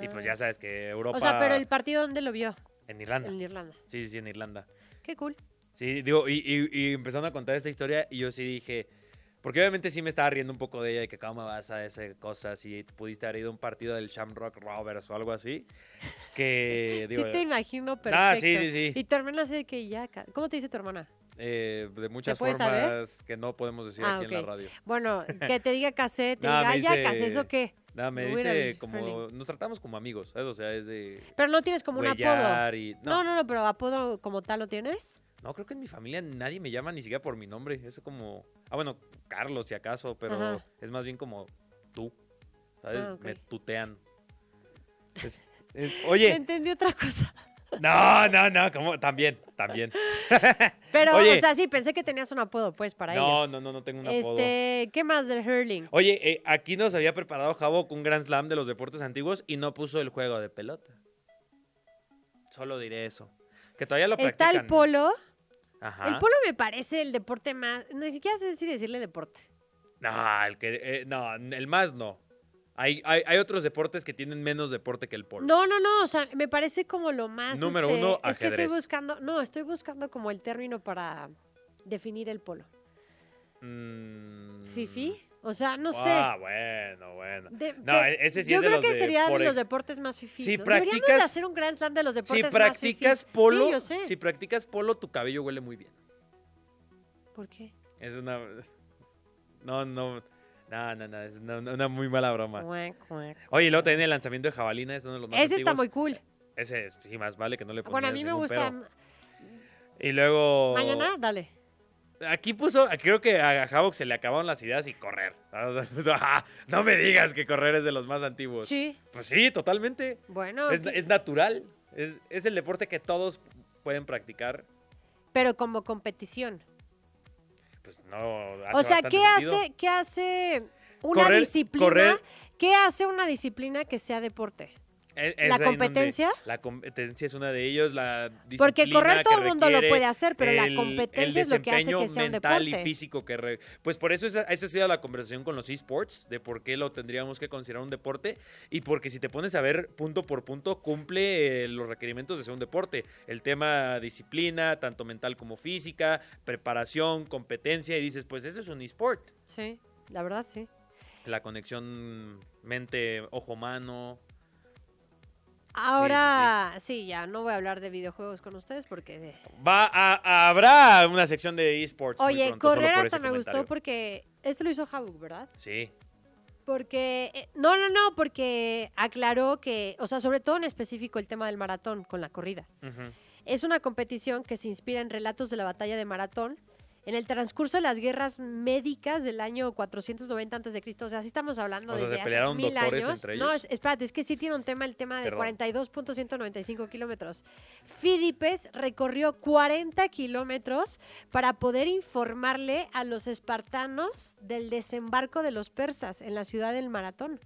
Y pues ya
Ah.
sabes que Europa...
O sea, pero el partido, ¿dónde lo vio?
En Irlanda.
En Irlanda.
Sí, sí, sí, en Irlanda.
Qué cool.
Sí, digo, y, y, y empezaron a contar esta historia y yo sí dije, porque obviamente sí me estaba riendo un poco de ella, de que cómo vas a hacer cosas si pudiste haber ido a un partido del Shamrock Rovers o algo así, que digo,
sí te imagino perfecto.
Ah, sí, sí, sí.
Y tu hermana de que ya... ¿Cómo te dice tu hermana?
Eh, de muchas formas
saber?
que no podemos decir
Ah,
aquí en la radio.
Bueno, que te diga casé, te diga,
me
"Ay, ya casé, ¿eso qué?
Nada, me dice como, nos tratamos como amigos, ¿sabes? O sea, es de
Pero no tienes como un apodo.
y...
No. no, no, pero apodo como tal lo tienes.
No, creo que en mi familia nadie me llama ni siquiera por mi nombre. Es como. Ah, bueno, Carlos, si acaso, pero
Ajá.
es más bien como tú. ¿Sabes?
Ah.
Me tutean. Es- es- oye,
Entendí otra cosa.
No, no, no, como también, también.
Pero,
Oye.
o sea, sí, pensé que tenías un apodo, pues, para
No,
ellos.
no, no, no tengo un apodo.
Este, ¿qué más del hurling?
Oye, eh, aquí nos había preparado Javo un gran slam de los deportes antiguos y no puso el juego de pelota. Solo diré eso. Que todavía lo
Está
practican.
el polo.
Ajá.
El polo me parece el deporte más. Ni siquiera sé si decirle deporte.
No, el que, eh, no, el más no. Hay, hay, hay otros deportes que tienen menos deporte que el polo.
No, no, no. O sea, me parece como lo más.
Número
este,
uno,
Es que estoy
ajedrez.
buscando. No, estoy buscando como el término para definir el polo.
Mm.
¿Fifi? O sea, no sé.
Ah, bueno, bueno.
De-
no, ese sí
yo
es de
creo
los
que
de
sería de los deportes más fifís.
Si
¿no? Deberíamos de
practicas-
hacer un Grand Slam de los
Si
deportes más
practicas
fifís.
polo,
Sí, yo sé.
si practicas polo, tu cabello huele muy bien.
¿Por qué?
Es una. No, no. No, no, no. Es una, una muy mala broma. Oye, y luego también el lanzamiento de jabalina es uno de los más
Ese está muy cool.
Ese, sí, más vale que no le
Bueno, a mí me gusta.
pero. Y luego.
Mañana, dale.
Aquí puso, creo que a Havoc se le acabaron las ideas y correr. O sea, puso, "Ah, no me digas que correr es de los más antiguos.
Sí.
Pues sí, totalmente.
Bueno,
Es,
¿qué-
es natural. Es, es el deporte que todos pueden practicar.
pero como competición.
Pues no. hace
O sea, ¿qué
sentido.
hace, ¿qué hace una
Correr-
disciplina?
correr-
¿Qué hace una disciplina que sea deporte?
Es- es
¿La competencia?
La competencia es una de ellos, la
Porque correr todo el mundo lo puede hacer, pero la competencia es lo que hace que sea un
mental
deporte.
y físico que re- pues por eso esa, esa ha sido la conversación con los esports de por qué lo tendríamos que considerar un deporte y porque si te pones a ver punto por punto cumple eh, los requerimientos de ser un deporte el tema disciplina tanto mental como física preparación competencia y dices pues eso es un esport
Sí, la verdad sí.
la conexión mente ojo mano
Ahora, sí, ya no voy a hablar de videojuegos con ustedes porque...
Va a, habrá una sección de esports.
Oye,
pronto,
correr hasta me gustó porque... Esto lo hizo Havuk, ¿verdad?
Sí.
Porque... eh, no, no, no, porque aclaró que... O sea, sobre todo en específico el tema del maratón con la corrida. Es una competición que se inspira en relatos de la batalla de Maratón en el transcurso de las guerras médicas del año 490 a.C. O sea, sí estamos hablando
O sea,
desde
¿se
hace
pelearon
mil
doctores
años.
entre
No,
ellos?
es- espérate, es que sí tiene un tema el tema de
Perdón.
42.195 kilómetros. Fidipes recorrió 40 kilómetros para poder informarle a los espartanos del desembarco de los persas en la ciudad del Maratón.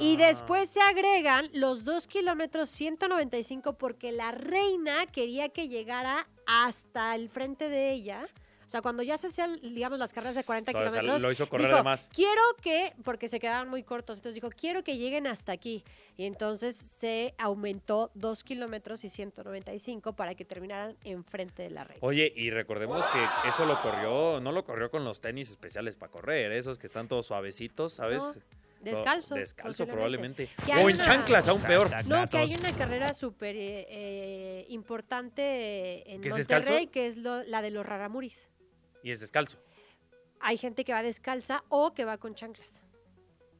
Y
Ah.
después se agregan los 2 kilómetros 195 porque la reina quería que llegara hasta el frente de ella. O sea, cuando ya se hacían, digamos, las carreras de 40
O sea,
kilómetros.
lo hizo correr
dijo,
de más.
Quiero que, porque se quedaban muy cortos, entonces dijo, quiero que lleguen hasta aquí. Y entonces se aumentó 2 kilómetros y 195 para que terminaran enfrente de la reina.
Oye, y recordemos que eso lo corrió, no lo corrió con los tenis especiales para correr, esos que están todos suavecitos, ¿sabes?
No, descalzo,
Descalzo probablemente. O en
una-
chanclas, aún peor.
No, que hay una carrera súper eh, eh, importante en
¿Que es
Monterrey, que es lo- la de los raramuris.
Y es descalzo.
Hay gente que va descalza o que va con chanclas.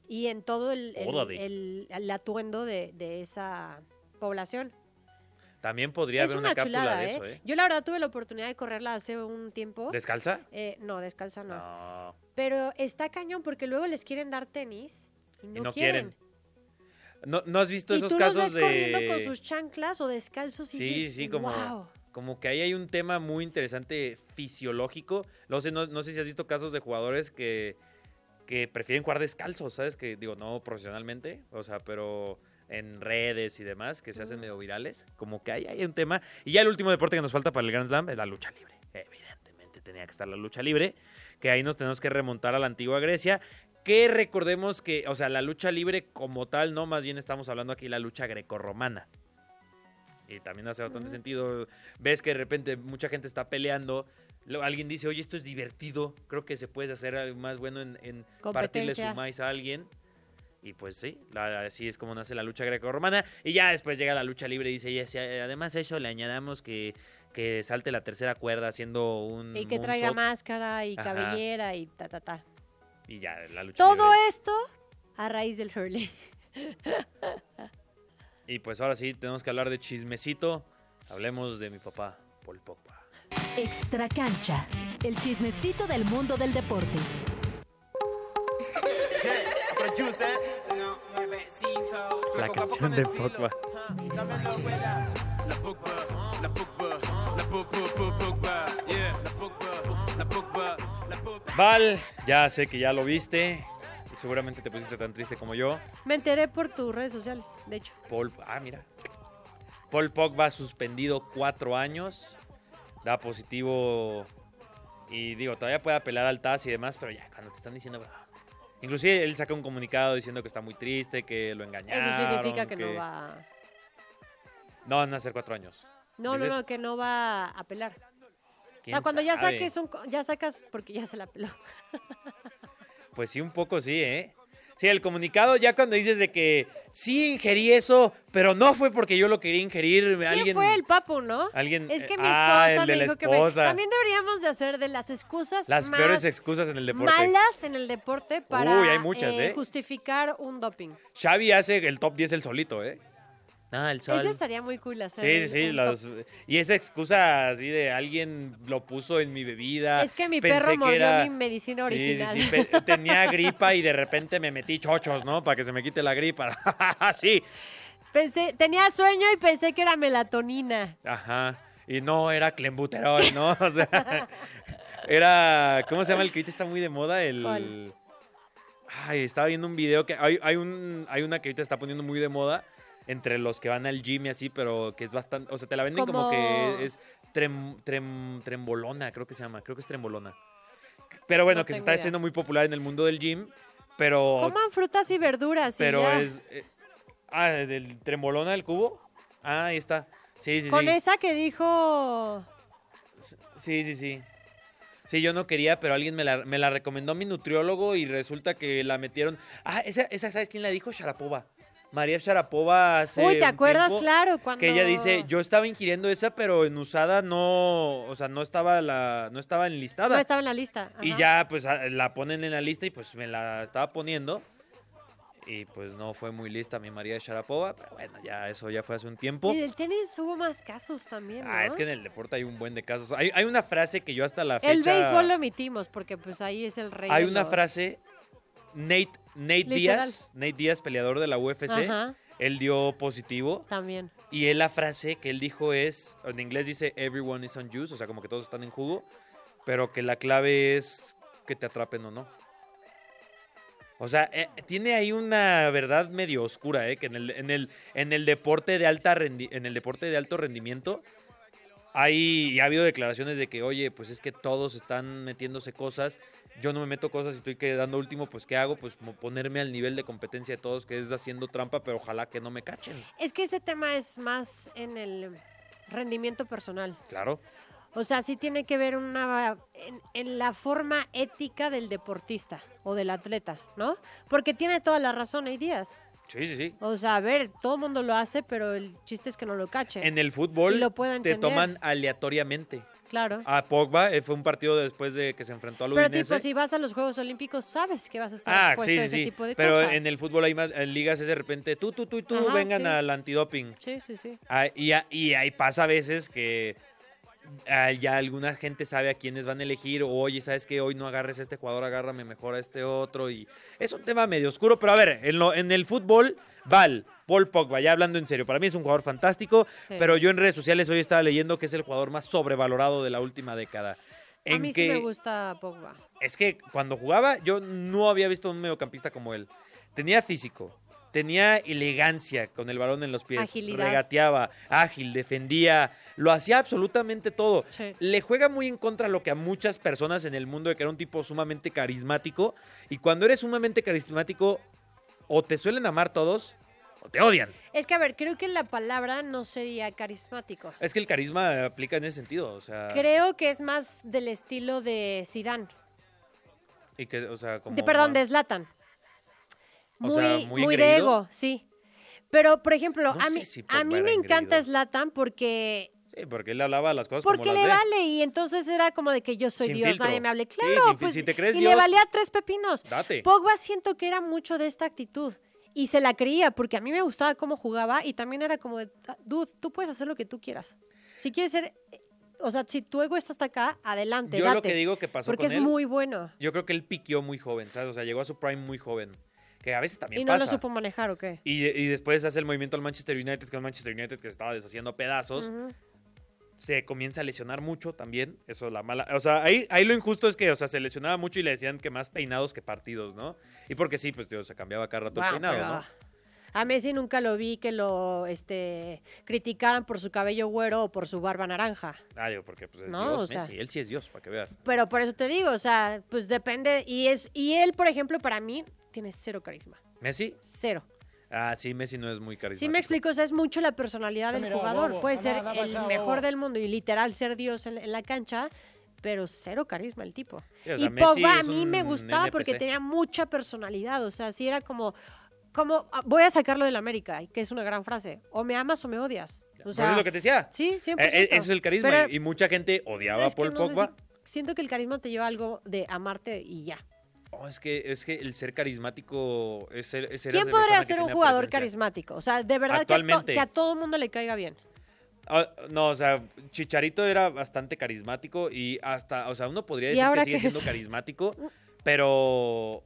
Y en todo el, el-
Órale.
el- el atuendo de, de esa población.
También podría
es
haber
una,
una, cápsula
chulada,
de
¿eh?
eso, ¿eh?
Yo la verdad tuve la oportunidad de correrla hace un tiempo.
¿Descalza?
Eh, no, descalza no.
No.
Pero está cañón porque luego les quieren dar tenis y no,
no
quieren.
quieren. ¿No, no has visto
Y
esos
tú los
casos
ves corriendo con
de...?
sus chanclas o descalzos y
Sí,
dices,
sí, como,
"Guau".
como que ahí hay un tema muy interesante fisiológico. No sé, no, no sé si has visto casos de jugadores que, que prefieren jugar descalzos, ¿sabes? Que digo, no profesionalmente, o sea, pero en redes y demás, que se hacen medio virales. Como que ahí hay un tema. Y ya el último deporte que nos falta para el Grand Slam es la lucha libre. Evidentemente tenía que estar la lucha libre, que ahí nos tenemos que remontar a la antigua Grecia. Que recordemos que, o sea, la lucha libre como tal, no, más bien estamos hablando aquí de la lucha grecorromana. Y también hace bastante sentido. Ves que de repente mucha gente está peleando. alguien dice, oye, esto es divertido. Creo que se puede hacer algo más bueno en, en partirle su maíz a alguien. Y pues sí, la- así es como nace la lucha greco-romana. Y ya después llega la lucha libre y dice, "Y si además a eso le añadamos que, que salte la tercera cuerda haciendo un
Y que traiga
moonsault",
máscara y
Ajá.
cabellera y ta, ta, ta.
Y ya, la lucha
Todo
libre.
esto a raíz del hurling.
Y pues ahora sí, tenemos que hablar de chismecito. Hablemos de mi papá, Paul Pogba.
Extra cancha. El chismecito del mundo del deporte.
La canción de Pogba. Val, ya sé que ya lo viste y seguramente te pusiste tan triste como yo.
Me enteré por tus redes sociales, de hecho.
Paul, ah, mira. Paul Pogba suspendido cuatro años, da positivo y digo, todavía puede apelar al TAS y demás, pero ya cuando te están diciendo... ah. Inclusive él saca un comunicado diciendo que está muy triste, que lo engañaron.
Eso significa que, no va...
No, van a ser cuatro años.
No, no, no, que no va a apelar. O
¿quién
sea, cuando ya
sabe?
saques un... Ya sacas, porque ya se la peló.
Pues sí, un poco sí, ¿eh? Sí, el comunicado ya cuando dices de que sí ingerí eso, pero no fue porque yo lo quería ingerir.
¿Quién
alguien
fue el papu, no?
alguien-
Es que mi
ah,
esposa me dijo que me-. También deberíamos de hacer de las excusas
Las
más
peores excusas en el deporte.
malas en el deporte para
Uy, hay muchas, ¿eh?
justificar un doping.
Xavi hace el top 10 el solito, ¿eh? Ah, el sol.
Ese estaría muy cool hacer.
Sí, sí, sí. los- y esa excusa así de alguien lo puso en mi bebida.
Es que mi
pensé
perro mordió
era-
mi medicina
Sí, sí,
original.
sí, pe- tenía gripa y de repente me metí chochos, ¿no? Para que se me quite la gripa. sí,
Pensé, tenía sueño y pensé que era melatonina.
ajá. Y no era clenbuterol, ¿no? O sea, era. ¿Cómo se llama el que ahorita está muy de moda? El.
¿Cuál?
Ay, estaba viendo un video que. Hay, hay, un, hay una que ahorita está poniendo muy de moda entre los que van al gym y así, pero que es bastante. O sea, te la venden como,
Como-
que es trem- trem- trembolona, creo que se llama. Creo que es trembolona. Pero bueno,
No
que se está haciendo muy popular en el mundo del gym, pero.
Coman frutas y verduras. y
pero
ya.
es. eh, ah, del trembolona del cubo. Ah, ahí está. Sí, sí,
Con
sí.
esa que dijo...
Sí, sí, sí. Sí, yo no quería, pero alguien me la, me la recomendó mi nutriólogo y resulta que la metieron. Ah, esa, esa ¿sabes quién la dijo? Sharapova. María Sharapova hace
Uy, ¿te acuerdas?
tiempo
Claro, cuando...
Que ella dice, yo estaba ingiriendo esa, pero en usada no, o sea, no estaba la, no estaba enlistada.
No estaba en la lista.
Y ya, pues, la ponen en la lista y pues me la estaba poniendo. Y pues no fue muy lista mi María Sharapova, pero bueno, ya eso ya fue hace un tiempo.
Y en el tenis hubo más casos también,
Ah, es que en el deporte hay un buen de casos. Hay, hay una frase que yo hasta la fecha...
El béisbol lo omitimos porque pues ahí es el rey
Hay una
los-
frase, Nate, Nate
Literal.
Díaz, Nate Díaz, peleador de la UFC,
Ajá,
él dio positivo.
también.
Y él la frase que él dijo es, en inglés dice, everyone is on juice, o sea, como que todos están en jugo, pero que la clave es que te atrapen o no. O sea, eh, tiene ahí una verdad medio oscura, ¿eh? Que en el, en el, en el deporte de alta rendi- en el deporte de alto rendimiento hay, y ha habido declaraciones de que, oye, pues es que todos están metiéndose cosas, yo no me meto cosas y estoy quedando último, pues ¿qué hago? Pues ponerme al nivel de competencia de todos, que es haciendo trampa, pero ojalá que no me cachen.
Es que ese tema es más en el rendimiento personal.
Claro.
O sea, sí tiene que ver una en, en la forma ética del deportista o del atleta, ¿no? Porque tiene toda la razón, hay días.
Sí, sí, sí.
O sea, a ver, todo el mundo lo hace, pero el chiste es que no lo cachen.
En el fútbol
Y lo
te toman aleatoriamente.
Claro.
A Pogba eh, fue un partido después de que se enfrentó al
Pero
Udinese.
tipo, si vas a los Juegos Olímpicos, sabes que vas a estar
Ah,
expuesto
sí,
a
sí,
ese
sí.
tipo de
Pero
cosas.
en el fútbol hay más, en ligas es de repente tú, tú, tú y tú
Ajá,
vengan
sí.
al antidoping.
Sí, sí, sí.
Ah, y, ahí pasa a veces que ah, ya alguna gente sabe a quiénes van a elegir. O, oye, ¿sabes qué? Hoy no agarres a este jugador, agárrame mejor a este otro. Y es un tema medio oscuro. Pero a ver, en, lo- en el fútbol, Val, Paul Pogba, ya hablando en serio, para mí es un jugador fantástico.
Sí.
Pero yo en redes sociales hoy estaba leyendo que es el jugador más sobrevalorado de la última década.
A
En
mí
que,
sí me gusta Pogba.
es que cuando jugaba, yo no había visto un mediocampista como él. Tenía físico, tenía elegancia con el balón en los pies,
Agilidad.
regateaba, ágil, defendía, lo hacía absolutamente todo.
Sí.
Le juega muy en contra lo que a muchas personas en el mundo de que era un tipo sumamente carismático. Y cuando eres sumamente carismático, o te suelen amar todos, o te odian.
Es que, a ver, creo que la palabra no sería carismático.
Es que el carisma aplica en ese sentido, o sea,
Creo que es más del estilo de Zidane.
y que, o sea, como
De, perdón,
más-
de Zlatan.
O
Muy,
sea,
muy,
muy
de ego, sí. Pero, por ejemplo,
No
a mí,
si
a mí me encanta. Zlatan porque,
Sí, porque él hablaba las cosas
porque
como las
le vale y entonces era como de que yo soy
Sin
Dios,
filtro.
nadie me hable.
Sí,
Claro, pues,
si te crees
y le valía tres pepinos.
Date.
Pogba siento que era mucho de esta actitud y se la creía porque a mí me gustaba cómo jugaba y también era como de, "Ah, dude, tú puedes hacer lo que tú quieras. Si quieres ser, o sea, si tu ego está hasta acá, adelante,
Yo
date.
lo que digo que pasó
porque
con
es
él,
muy bueno.
yo creo que él piqueó muy joven, ¿sabes? O sea, llegó a su prime muy joven. Que a veces también
Y no
pasa.
lo supo manejar, ¿o qué?
Y, y después hace el movimiento al Manchester United, que el Manchester United que se estaba deshaciendo a pedazos.
Ujú.
Se comienza a lesionar mucho también. Eso es la mala. O sea, ahí, ahí lo injusto es que, o sea, se lesionaba mucho y le decían que más peinados que partidos, ¿no? Y porque sí, pues, tío, se cambiaba cada rato el peinado,
pero
¿no?
A Messi nunca lo vi que lo este, criticaran por su cabello güero o por su barba naranja.
Ah, digo, porque pues es
No,
Dios,
o sea-
Messi. Él sí es Dios, para que veas.
Pero por eso te digo, o sea, pues depende. Y es y él, por ejemplo, para mí, tiene cero carisma.
¿Messi?
Cero.
Ah, sí, Messi no es muy carismático.
Sí me explico, o sea, es mucho la personalidad del
Mira,
jugador.
bobo,
Puede
nada,
ser
nada,
el
chao,
mejor
bobo.
del mundo y literal ser Dios en, en la cancha, pero cero carisma el tipo.
Sí, o
y
Messi
Pogba a mí me gustaba porque tenía mucha personalidad, o sea, sí era como, como ah, voy a sacarlo del América, que es una gran frase, o me amas o me odias. O
es lo que te decía.
sí, 100%.
Eh, eh, eso es el carisma.
Pero-
y, mucha gente odiaba a Paul
no sé
Pogba.
si- siento que el carisma te lleva a algo de amarte y ya.
Oh, es que es que el ser carismático es ser, es
¿Quién podría ser un jugador
presencia.
carismático? O sea, de verdad que a, to-
Actualmente.
que a todo mundo le caiga bien.
Ah, no, o sea, Chicharito era bastante carismático y hasta, o sea, uno podría
¿Y
decir que sigue siendo
es?
carismático, pero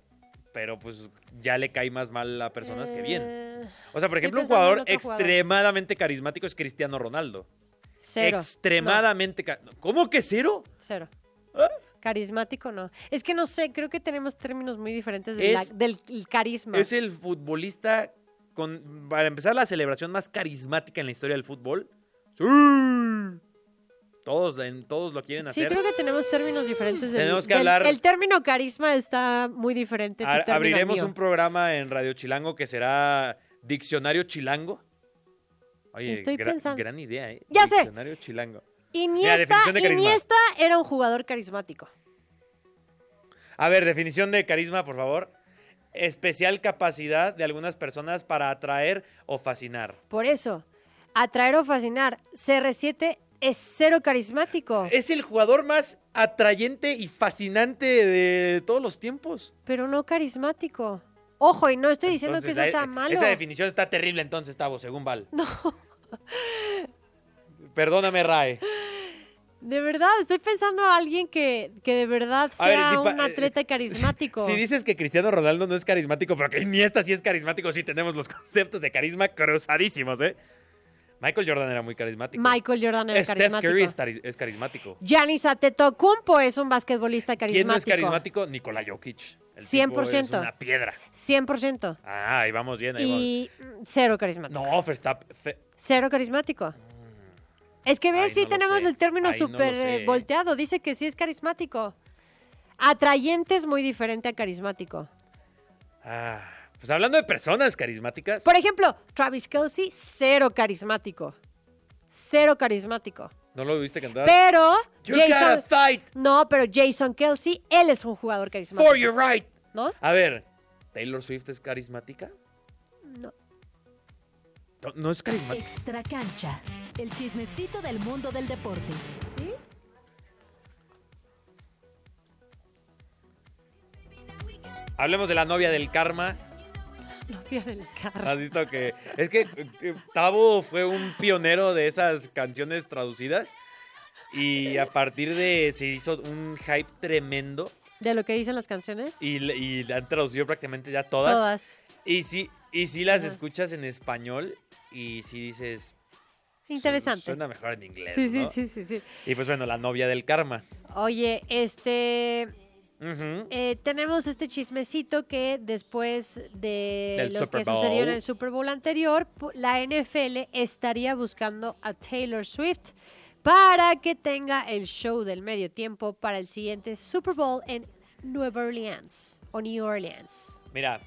pero pues ya le cae más mal a personas que bien.
Eh,
O sea, por ejemplo, un jugador extremadamente carismático es Cristiano Ronaldo.
Cero.
Extremadamente. ca- ¿Cómo que cero?
Cero.
¿Ah?
Carismático no. Es que no sé, creo que tenemos términos muy diferentes de la-
Es-
del el carisma.
Es el futbolista con, para empezar, la celebración más carismática en la historia del fútbol. ¡Sí! Todos, en- todos lo quieren
Sí,
hacer.
creo que tenemos términos diferentes. del-
Tenemos que
del-
hablar-
El término carisma está muy diferente.
A- abriremos
mío.
un programa en Radio Chilango que será Diccionario Chilango. Oye,
Estoy
gra-
pensando.
gran idea, ¿eh?
Ya sé.
Diccionario Chilango.
Iniesta,
de
era un jugador carismático.
A ver, definición de carisma, por favor. especial capacidad de algunas personas para atraer o fascinar.
Por eso, atraer o fascinar. CR7 es cero carismático,
Es el jugador más atrayente y fascinante de todos los tiempos.
pero no carismático. Ojo, y no estoy diciendo
Entonces,
que eso sea malo.
Esa definición está terrible entonces, Tavo, según Val.
No,
Perdóname, Rae.
de verdad, estoy pensando a alguien que, que de verdad
ver,
sea
si
un atleta carismático.
Si dices que Cristiano Ronaldo no es carismático, pero que Iniesta sí es carismático, sí tenemos los conceptos de carisma cruzadísimos, ¿eh? Michael Jordan era muy carismático.
Michael Jordan es
Steph
carismático.
Curry es, carismático.
Giannis Antetokounmpo es un basquetbolista carismático.
¿Quién no es carismático? Nikola Jokic. El tipo es
100%.
una piedra.
100%.
Ah, ahí vamos bien, ahí.
Y cero carismático.
No, Verstappen. Fe-
Cero carismático. Es que ves,
Ay,
sí
no
tenemos el término
no
súper eh, volteado. Dice que sí es carismático. Atrayente es muy diferente a carismático.
Ah, pues hablando de personas carismáticas.
Por ejemplo, Travis Kelsey, cero carismático. Cero carismático.
¿No lo viste cantar?
Pero
You gotta
Jason...
fight
No, pero Jason Kelsey, él es un jugador carismático.
for your right.
¿No?
A ver, ¿Taylor Swift es carismática?
No.
No, no es carismática.
Extra cancha. El chismecito del mundo del deporte.
Hablemos de la novia del karma.
Novia del carro.
¿Has visto que.? Es que Tavo fue un pionero de esas canciones traducidas. Y a partir de. Se hizo un hype tremendo.
De lo que dicen las canciones.
Y, y la han traducido prácticamente ya todas.
Todas.
Y sí, y sí las
Ajá.
escuchas en español. Y sí dices.
Interesante.
Suena mejor en inglés.
Sí, sí,
¿no?
sí, sí, sí.
Y pues bueno, la novia del karma.
Oye, este... Eh, tenemos este chismecito que después de
Del
lo que sucedió en el Super Bowl anterior, la NFL estaría buscando a Taylor Swift para que tenga el show del medio tiempo para el siguiente Super Bowl en Nueva Orleans o New Orleans.
Mira,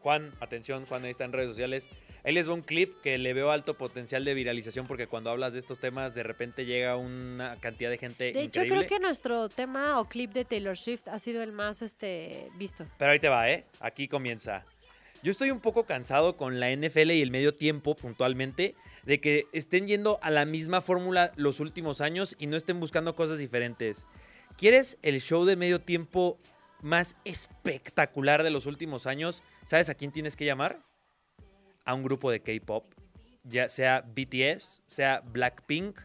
Juan, atención, Juan ahí está en redes sociales. Ahí les va un clip que le veo alto potencial de viralización porque cuando hablas de estos temas de repente llega una cantidad de gente
De hecho,
increíble.
creo que nuestro tema o clip de Taylor Swift ha sido el más este visto.
Pero ahí te va, ¿eh? Aquí comienza. Yo estoy un poco cansado con la NFL y el medio tiempo puntualmente de que estén yendo a la misma fórmula los últimos años y no estén buscando cosas diferentes. ¿Quieres el show de medio tiempo más espectacular de los últimos años? ¿Sabes a quién tienes que llamar? A un grupo de K-pop, ya sea BTS, sea Blackpink,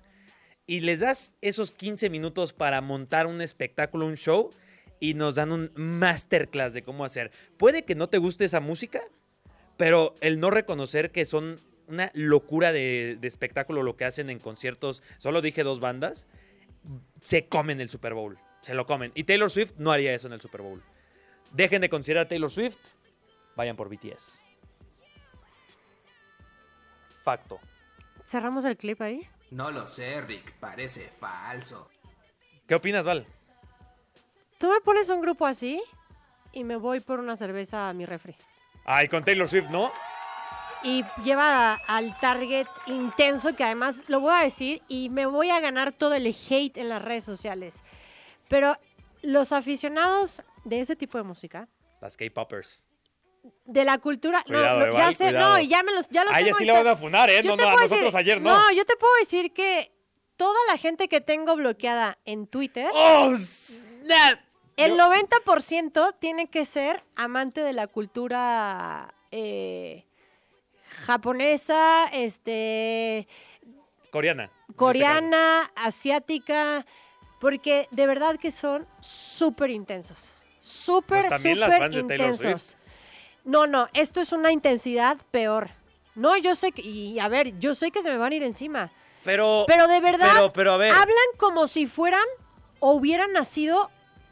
y les das esos 15 minutos para montar un espectáculo, un show, y nos dan un masterclass de cómo hacer. Puede que no te guste esa música, pero el no reconocer que son una locura de, espectáculo lo que hacen en conciertos, solo dije dos bandas, se comen el Super Bowl, se lo comen. Y Taylor Swift no haría eso en el Super Bowl. Dejen de considerar a Taylor Swift, vayan por BTS. Facto.
¿Cerramos el clip ahí?
No lo sé, Rick, parece falso.
¿Qué opinas, Val?
Tú me pones un grupo así y me voy por una cerveza a mi refri.
Ay, con Taylor Swift, ¿no?
Y lleva al target intenso que además lo voy a decir y me voy a ganar todo el hate en las redes sociales. Pero los aficionados de ese tipo de música,
Las K-Poppers.
De la cultura, no,
Cuidado,
no,
eh,
ya sé,
cuidado.
no, y ya me los, ya los
A ella
tengo
sí le van a funar, ¿eh?
Yo
No, no, a nosotros
decir-
ayer no.
No, yo te puedo decir que toda la gente que tengo bloqueada en Twitter,
¡Oh, snap!
el
Yo-
90% tiene que ser amante de la cultura eh, japonesa, este,
Coreana. este
coreana, asiática, porque de verdad que son súper intensos. Súper,
Pues
súper intensos. No, no, esto es una intensidad peor. No, yo sé que, y a ver, yo sé que se me van a ir encima.
Pero,
Pero de verdad,
Pero, pero a ver.
hablan como si fueran o hubieran nacido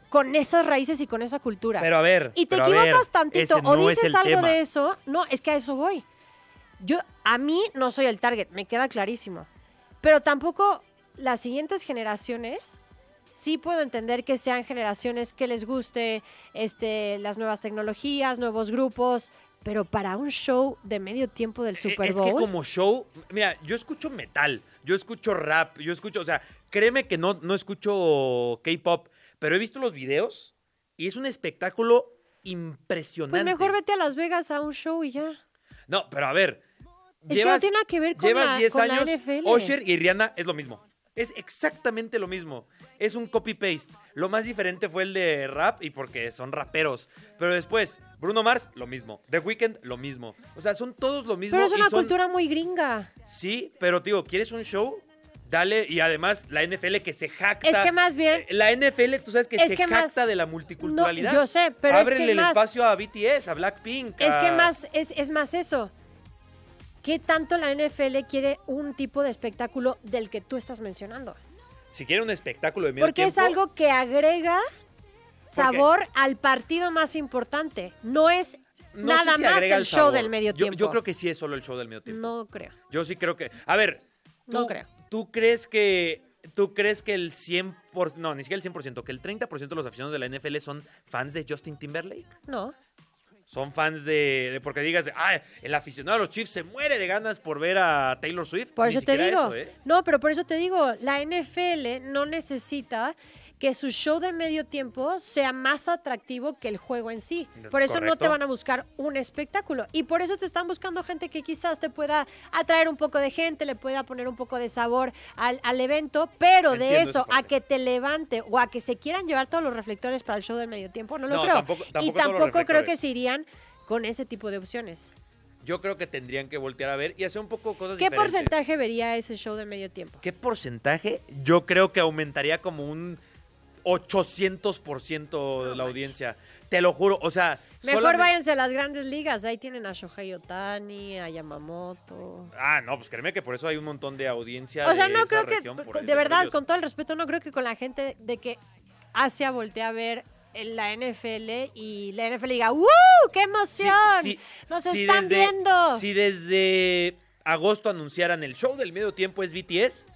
con esas raíces y con esa cultura.
Pero a ver.
y te
ver,
equivocas tantito o dices algo
tema.
de eso. No, es que a eso voy. Yo, a mí no soy el target, me queda clarísimo. Pero tampoco las siguientes generaciones, sí puedo entender que sean generaciones que les guste este, las nuevas tecnologías, nuevos grupos, pero para un show de medio tiempo del Super
Eh, es
Bowl.
que como show, mira, yo escucho metal, yo escucho rap, yo escucho, o sea, créeme que no, no escucho K-pop, pero he visto los videos y es un espectáculo impresionante.
Pues mejor vete a Las Vegas a un show y ya.
No, pero a ver.
Es que no tiene nada que ver con
llevas
la-
10
con la
años,
NFL.
Usher y Rihanna es lo mismo. Es exactamente lo mismo. Es un copy-paste. Lo más diferente fue el de rap y porque son raperos. Pero después, Bruno Mars, lo mismo. The Weeknd, lo mismo. O sea, son todos lo mismo.
Pero es
y
una
son-
cultura muy gringa.
Sí, pero digo, ¿quieres un show? Dale, y además la NFL que se jacta.
Es que más bien-
Eh, La NFL, tú sabes que se
que
jacta
más-
de la multiculturalidad.
No, yo sé, pero es
Ábrele
que
el
más-
espacio a BTS, a Blackpink.
Es que más, es, es más eso. ¿Qué tanto la NFL quiere un tipo de espectáculo del que tú estás mencionando?
Si quiere un espectáculo de medio
Porque es algo que agrega sabor al partido más importante. No es
no sé
nada
si
más
agrega
el show
sabor.
del medio
Yo-
tiempo.
Yo, creo que sí es solo el show del medio tiempo.
No creo.
Yo sí creo que. A ver.
No
tú-
creo.
¿Tú crees que. ¿Tú crees que el 100%, no, ni siquiera el 100%, que el 30% de los aficionados de la NFL son fans de Justin Timberlake?
No.
Son fans de, de- porque digas, ah, el aficionado a los Chiefs se muere de ganas por ver a Taylor Swift.
Por
Ni
eso te digo.
eso, ¿eh?
No, pero por eso te digo, la NFL no necesita que su show de medio tiempo sea más atractivo que el juego en sí. Por eso no te van a buscar un espectáculo. Y por eso te están buscando gente que quizás te pueda atraer un poco de gente, le pueda poner un poco de sabor al, al evento, pero de eso a que te levante o a que se quieran llevar todos los reflectores para el show del medio tiempo, no lo
No,
creo.
tampoco-
y
tampoco los
tampoco creo que se irían con ese tipo de opciones.
Yo creo que tendrían que voltear a ver y hacer un poco cosas
¿Qué
diferentes.
porcentaje vería ese show del medio tiempo?
¿Qué porcentaje? Yo creo que aumentaría como un 800% de la audiencia. Te lo juro, o sea...
Mejor
solamente-
váyanse a las grandes ligas. Ahí tienen a Shohei Otani, a Yamamoto.
Ah, no, pues créeme que por eso hay un montón de audiencia
O sea,
de
no
esa
creo que,
por
de verdad,
ellos.
con todo el respeto, no creo que con la gente de que Asia voltea a ver la NFL y la NFL diga, ¡Woo! ¡Qué emoción!
Sí,
¡Nos están
desde-
viendo!
Si desde agosto anunciaran el show del medio tiempo es BTS,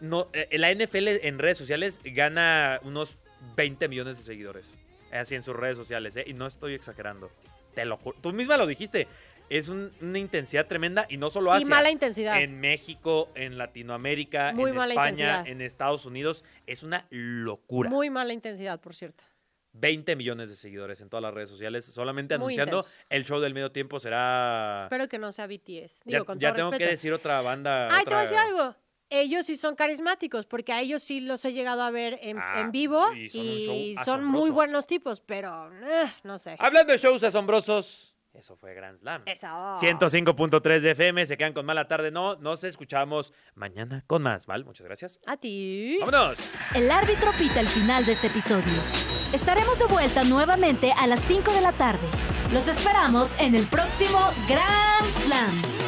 no, eh, la NFL en redes sociales gana unos 20 millones de seguidores. Así en sus redes sociales, ¿eh? Y no estoy exagerando. Te lo juro. Tú misma lo dijiste. Es un- una intensidad tremenda y no solo
Y
Asia.
mala intensidad.
En México, en Latinoamérica,
Muy
en
mala
España,
intensidad.
en Estados Unidos. Es una locura.
Muy mala intensidad, por cierto.
20 millones de seguidores en todas las redes sociales. Solamente
Muy
anunciando
intenso.
el show del medio tiempo será...
Espero que no sea BTS. Digo,
ya
con
ya
todo
tengo
respeto.
que decir otra banda.
Ay, te voy a
otra-
decir algo. Ellos sí son carismáticos, porque a ellos sí los he llegado a ver en,
Ah,
en vivo
y son
muy buenos tipos, pero eh, no sé.
Hablando de shows asombrosos, eso fue Grand Slam.
Eso.
105.3 de FM, se quedan con mala tarde. No, nos escuchamos mañana con más, ¿vale? Muchas gracias.
A ti.
¡Vámonos!
El árbitro pita el final de este episodio. Estaremos de vuelta nuevamente a las 5 de la tarde. Los esperamos en el próximo Grand Slam.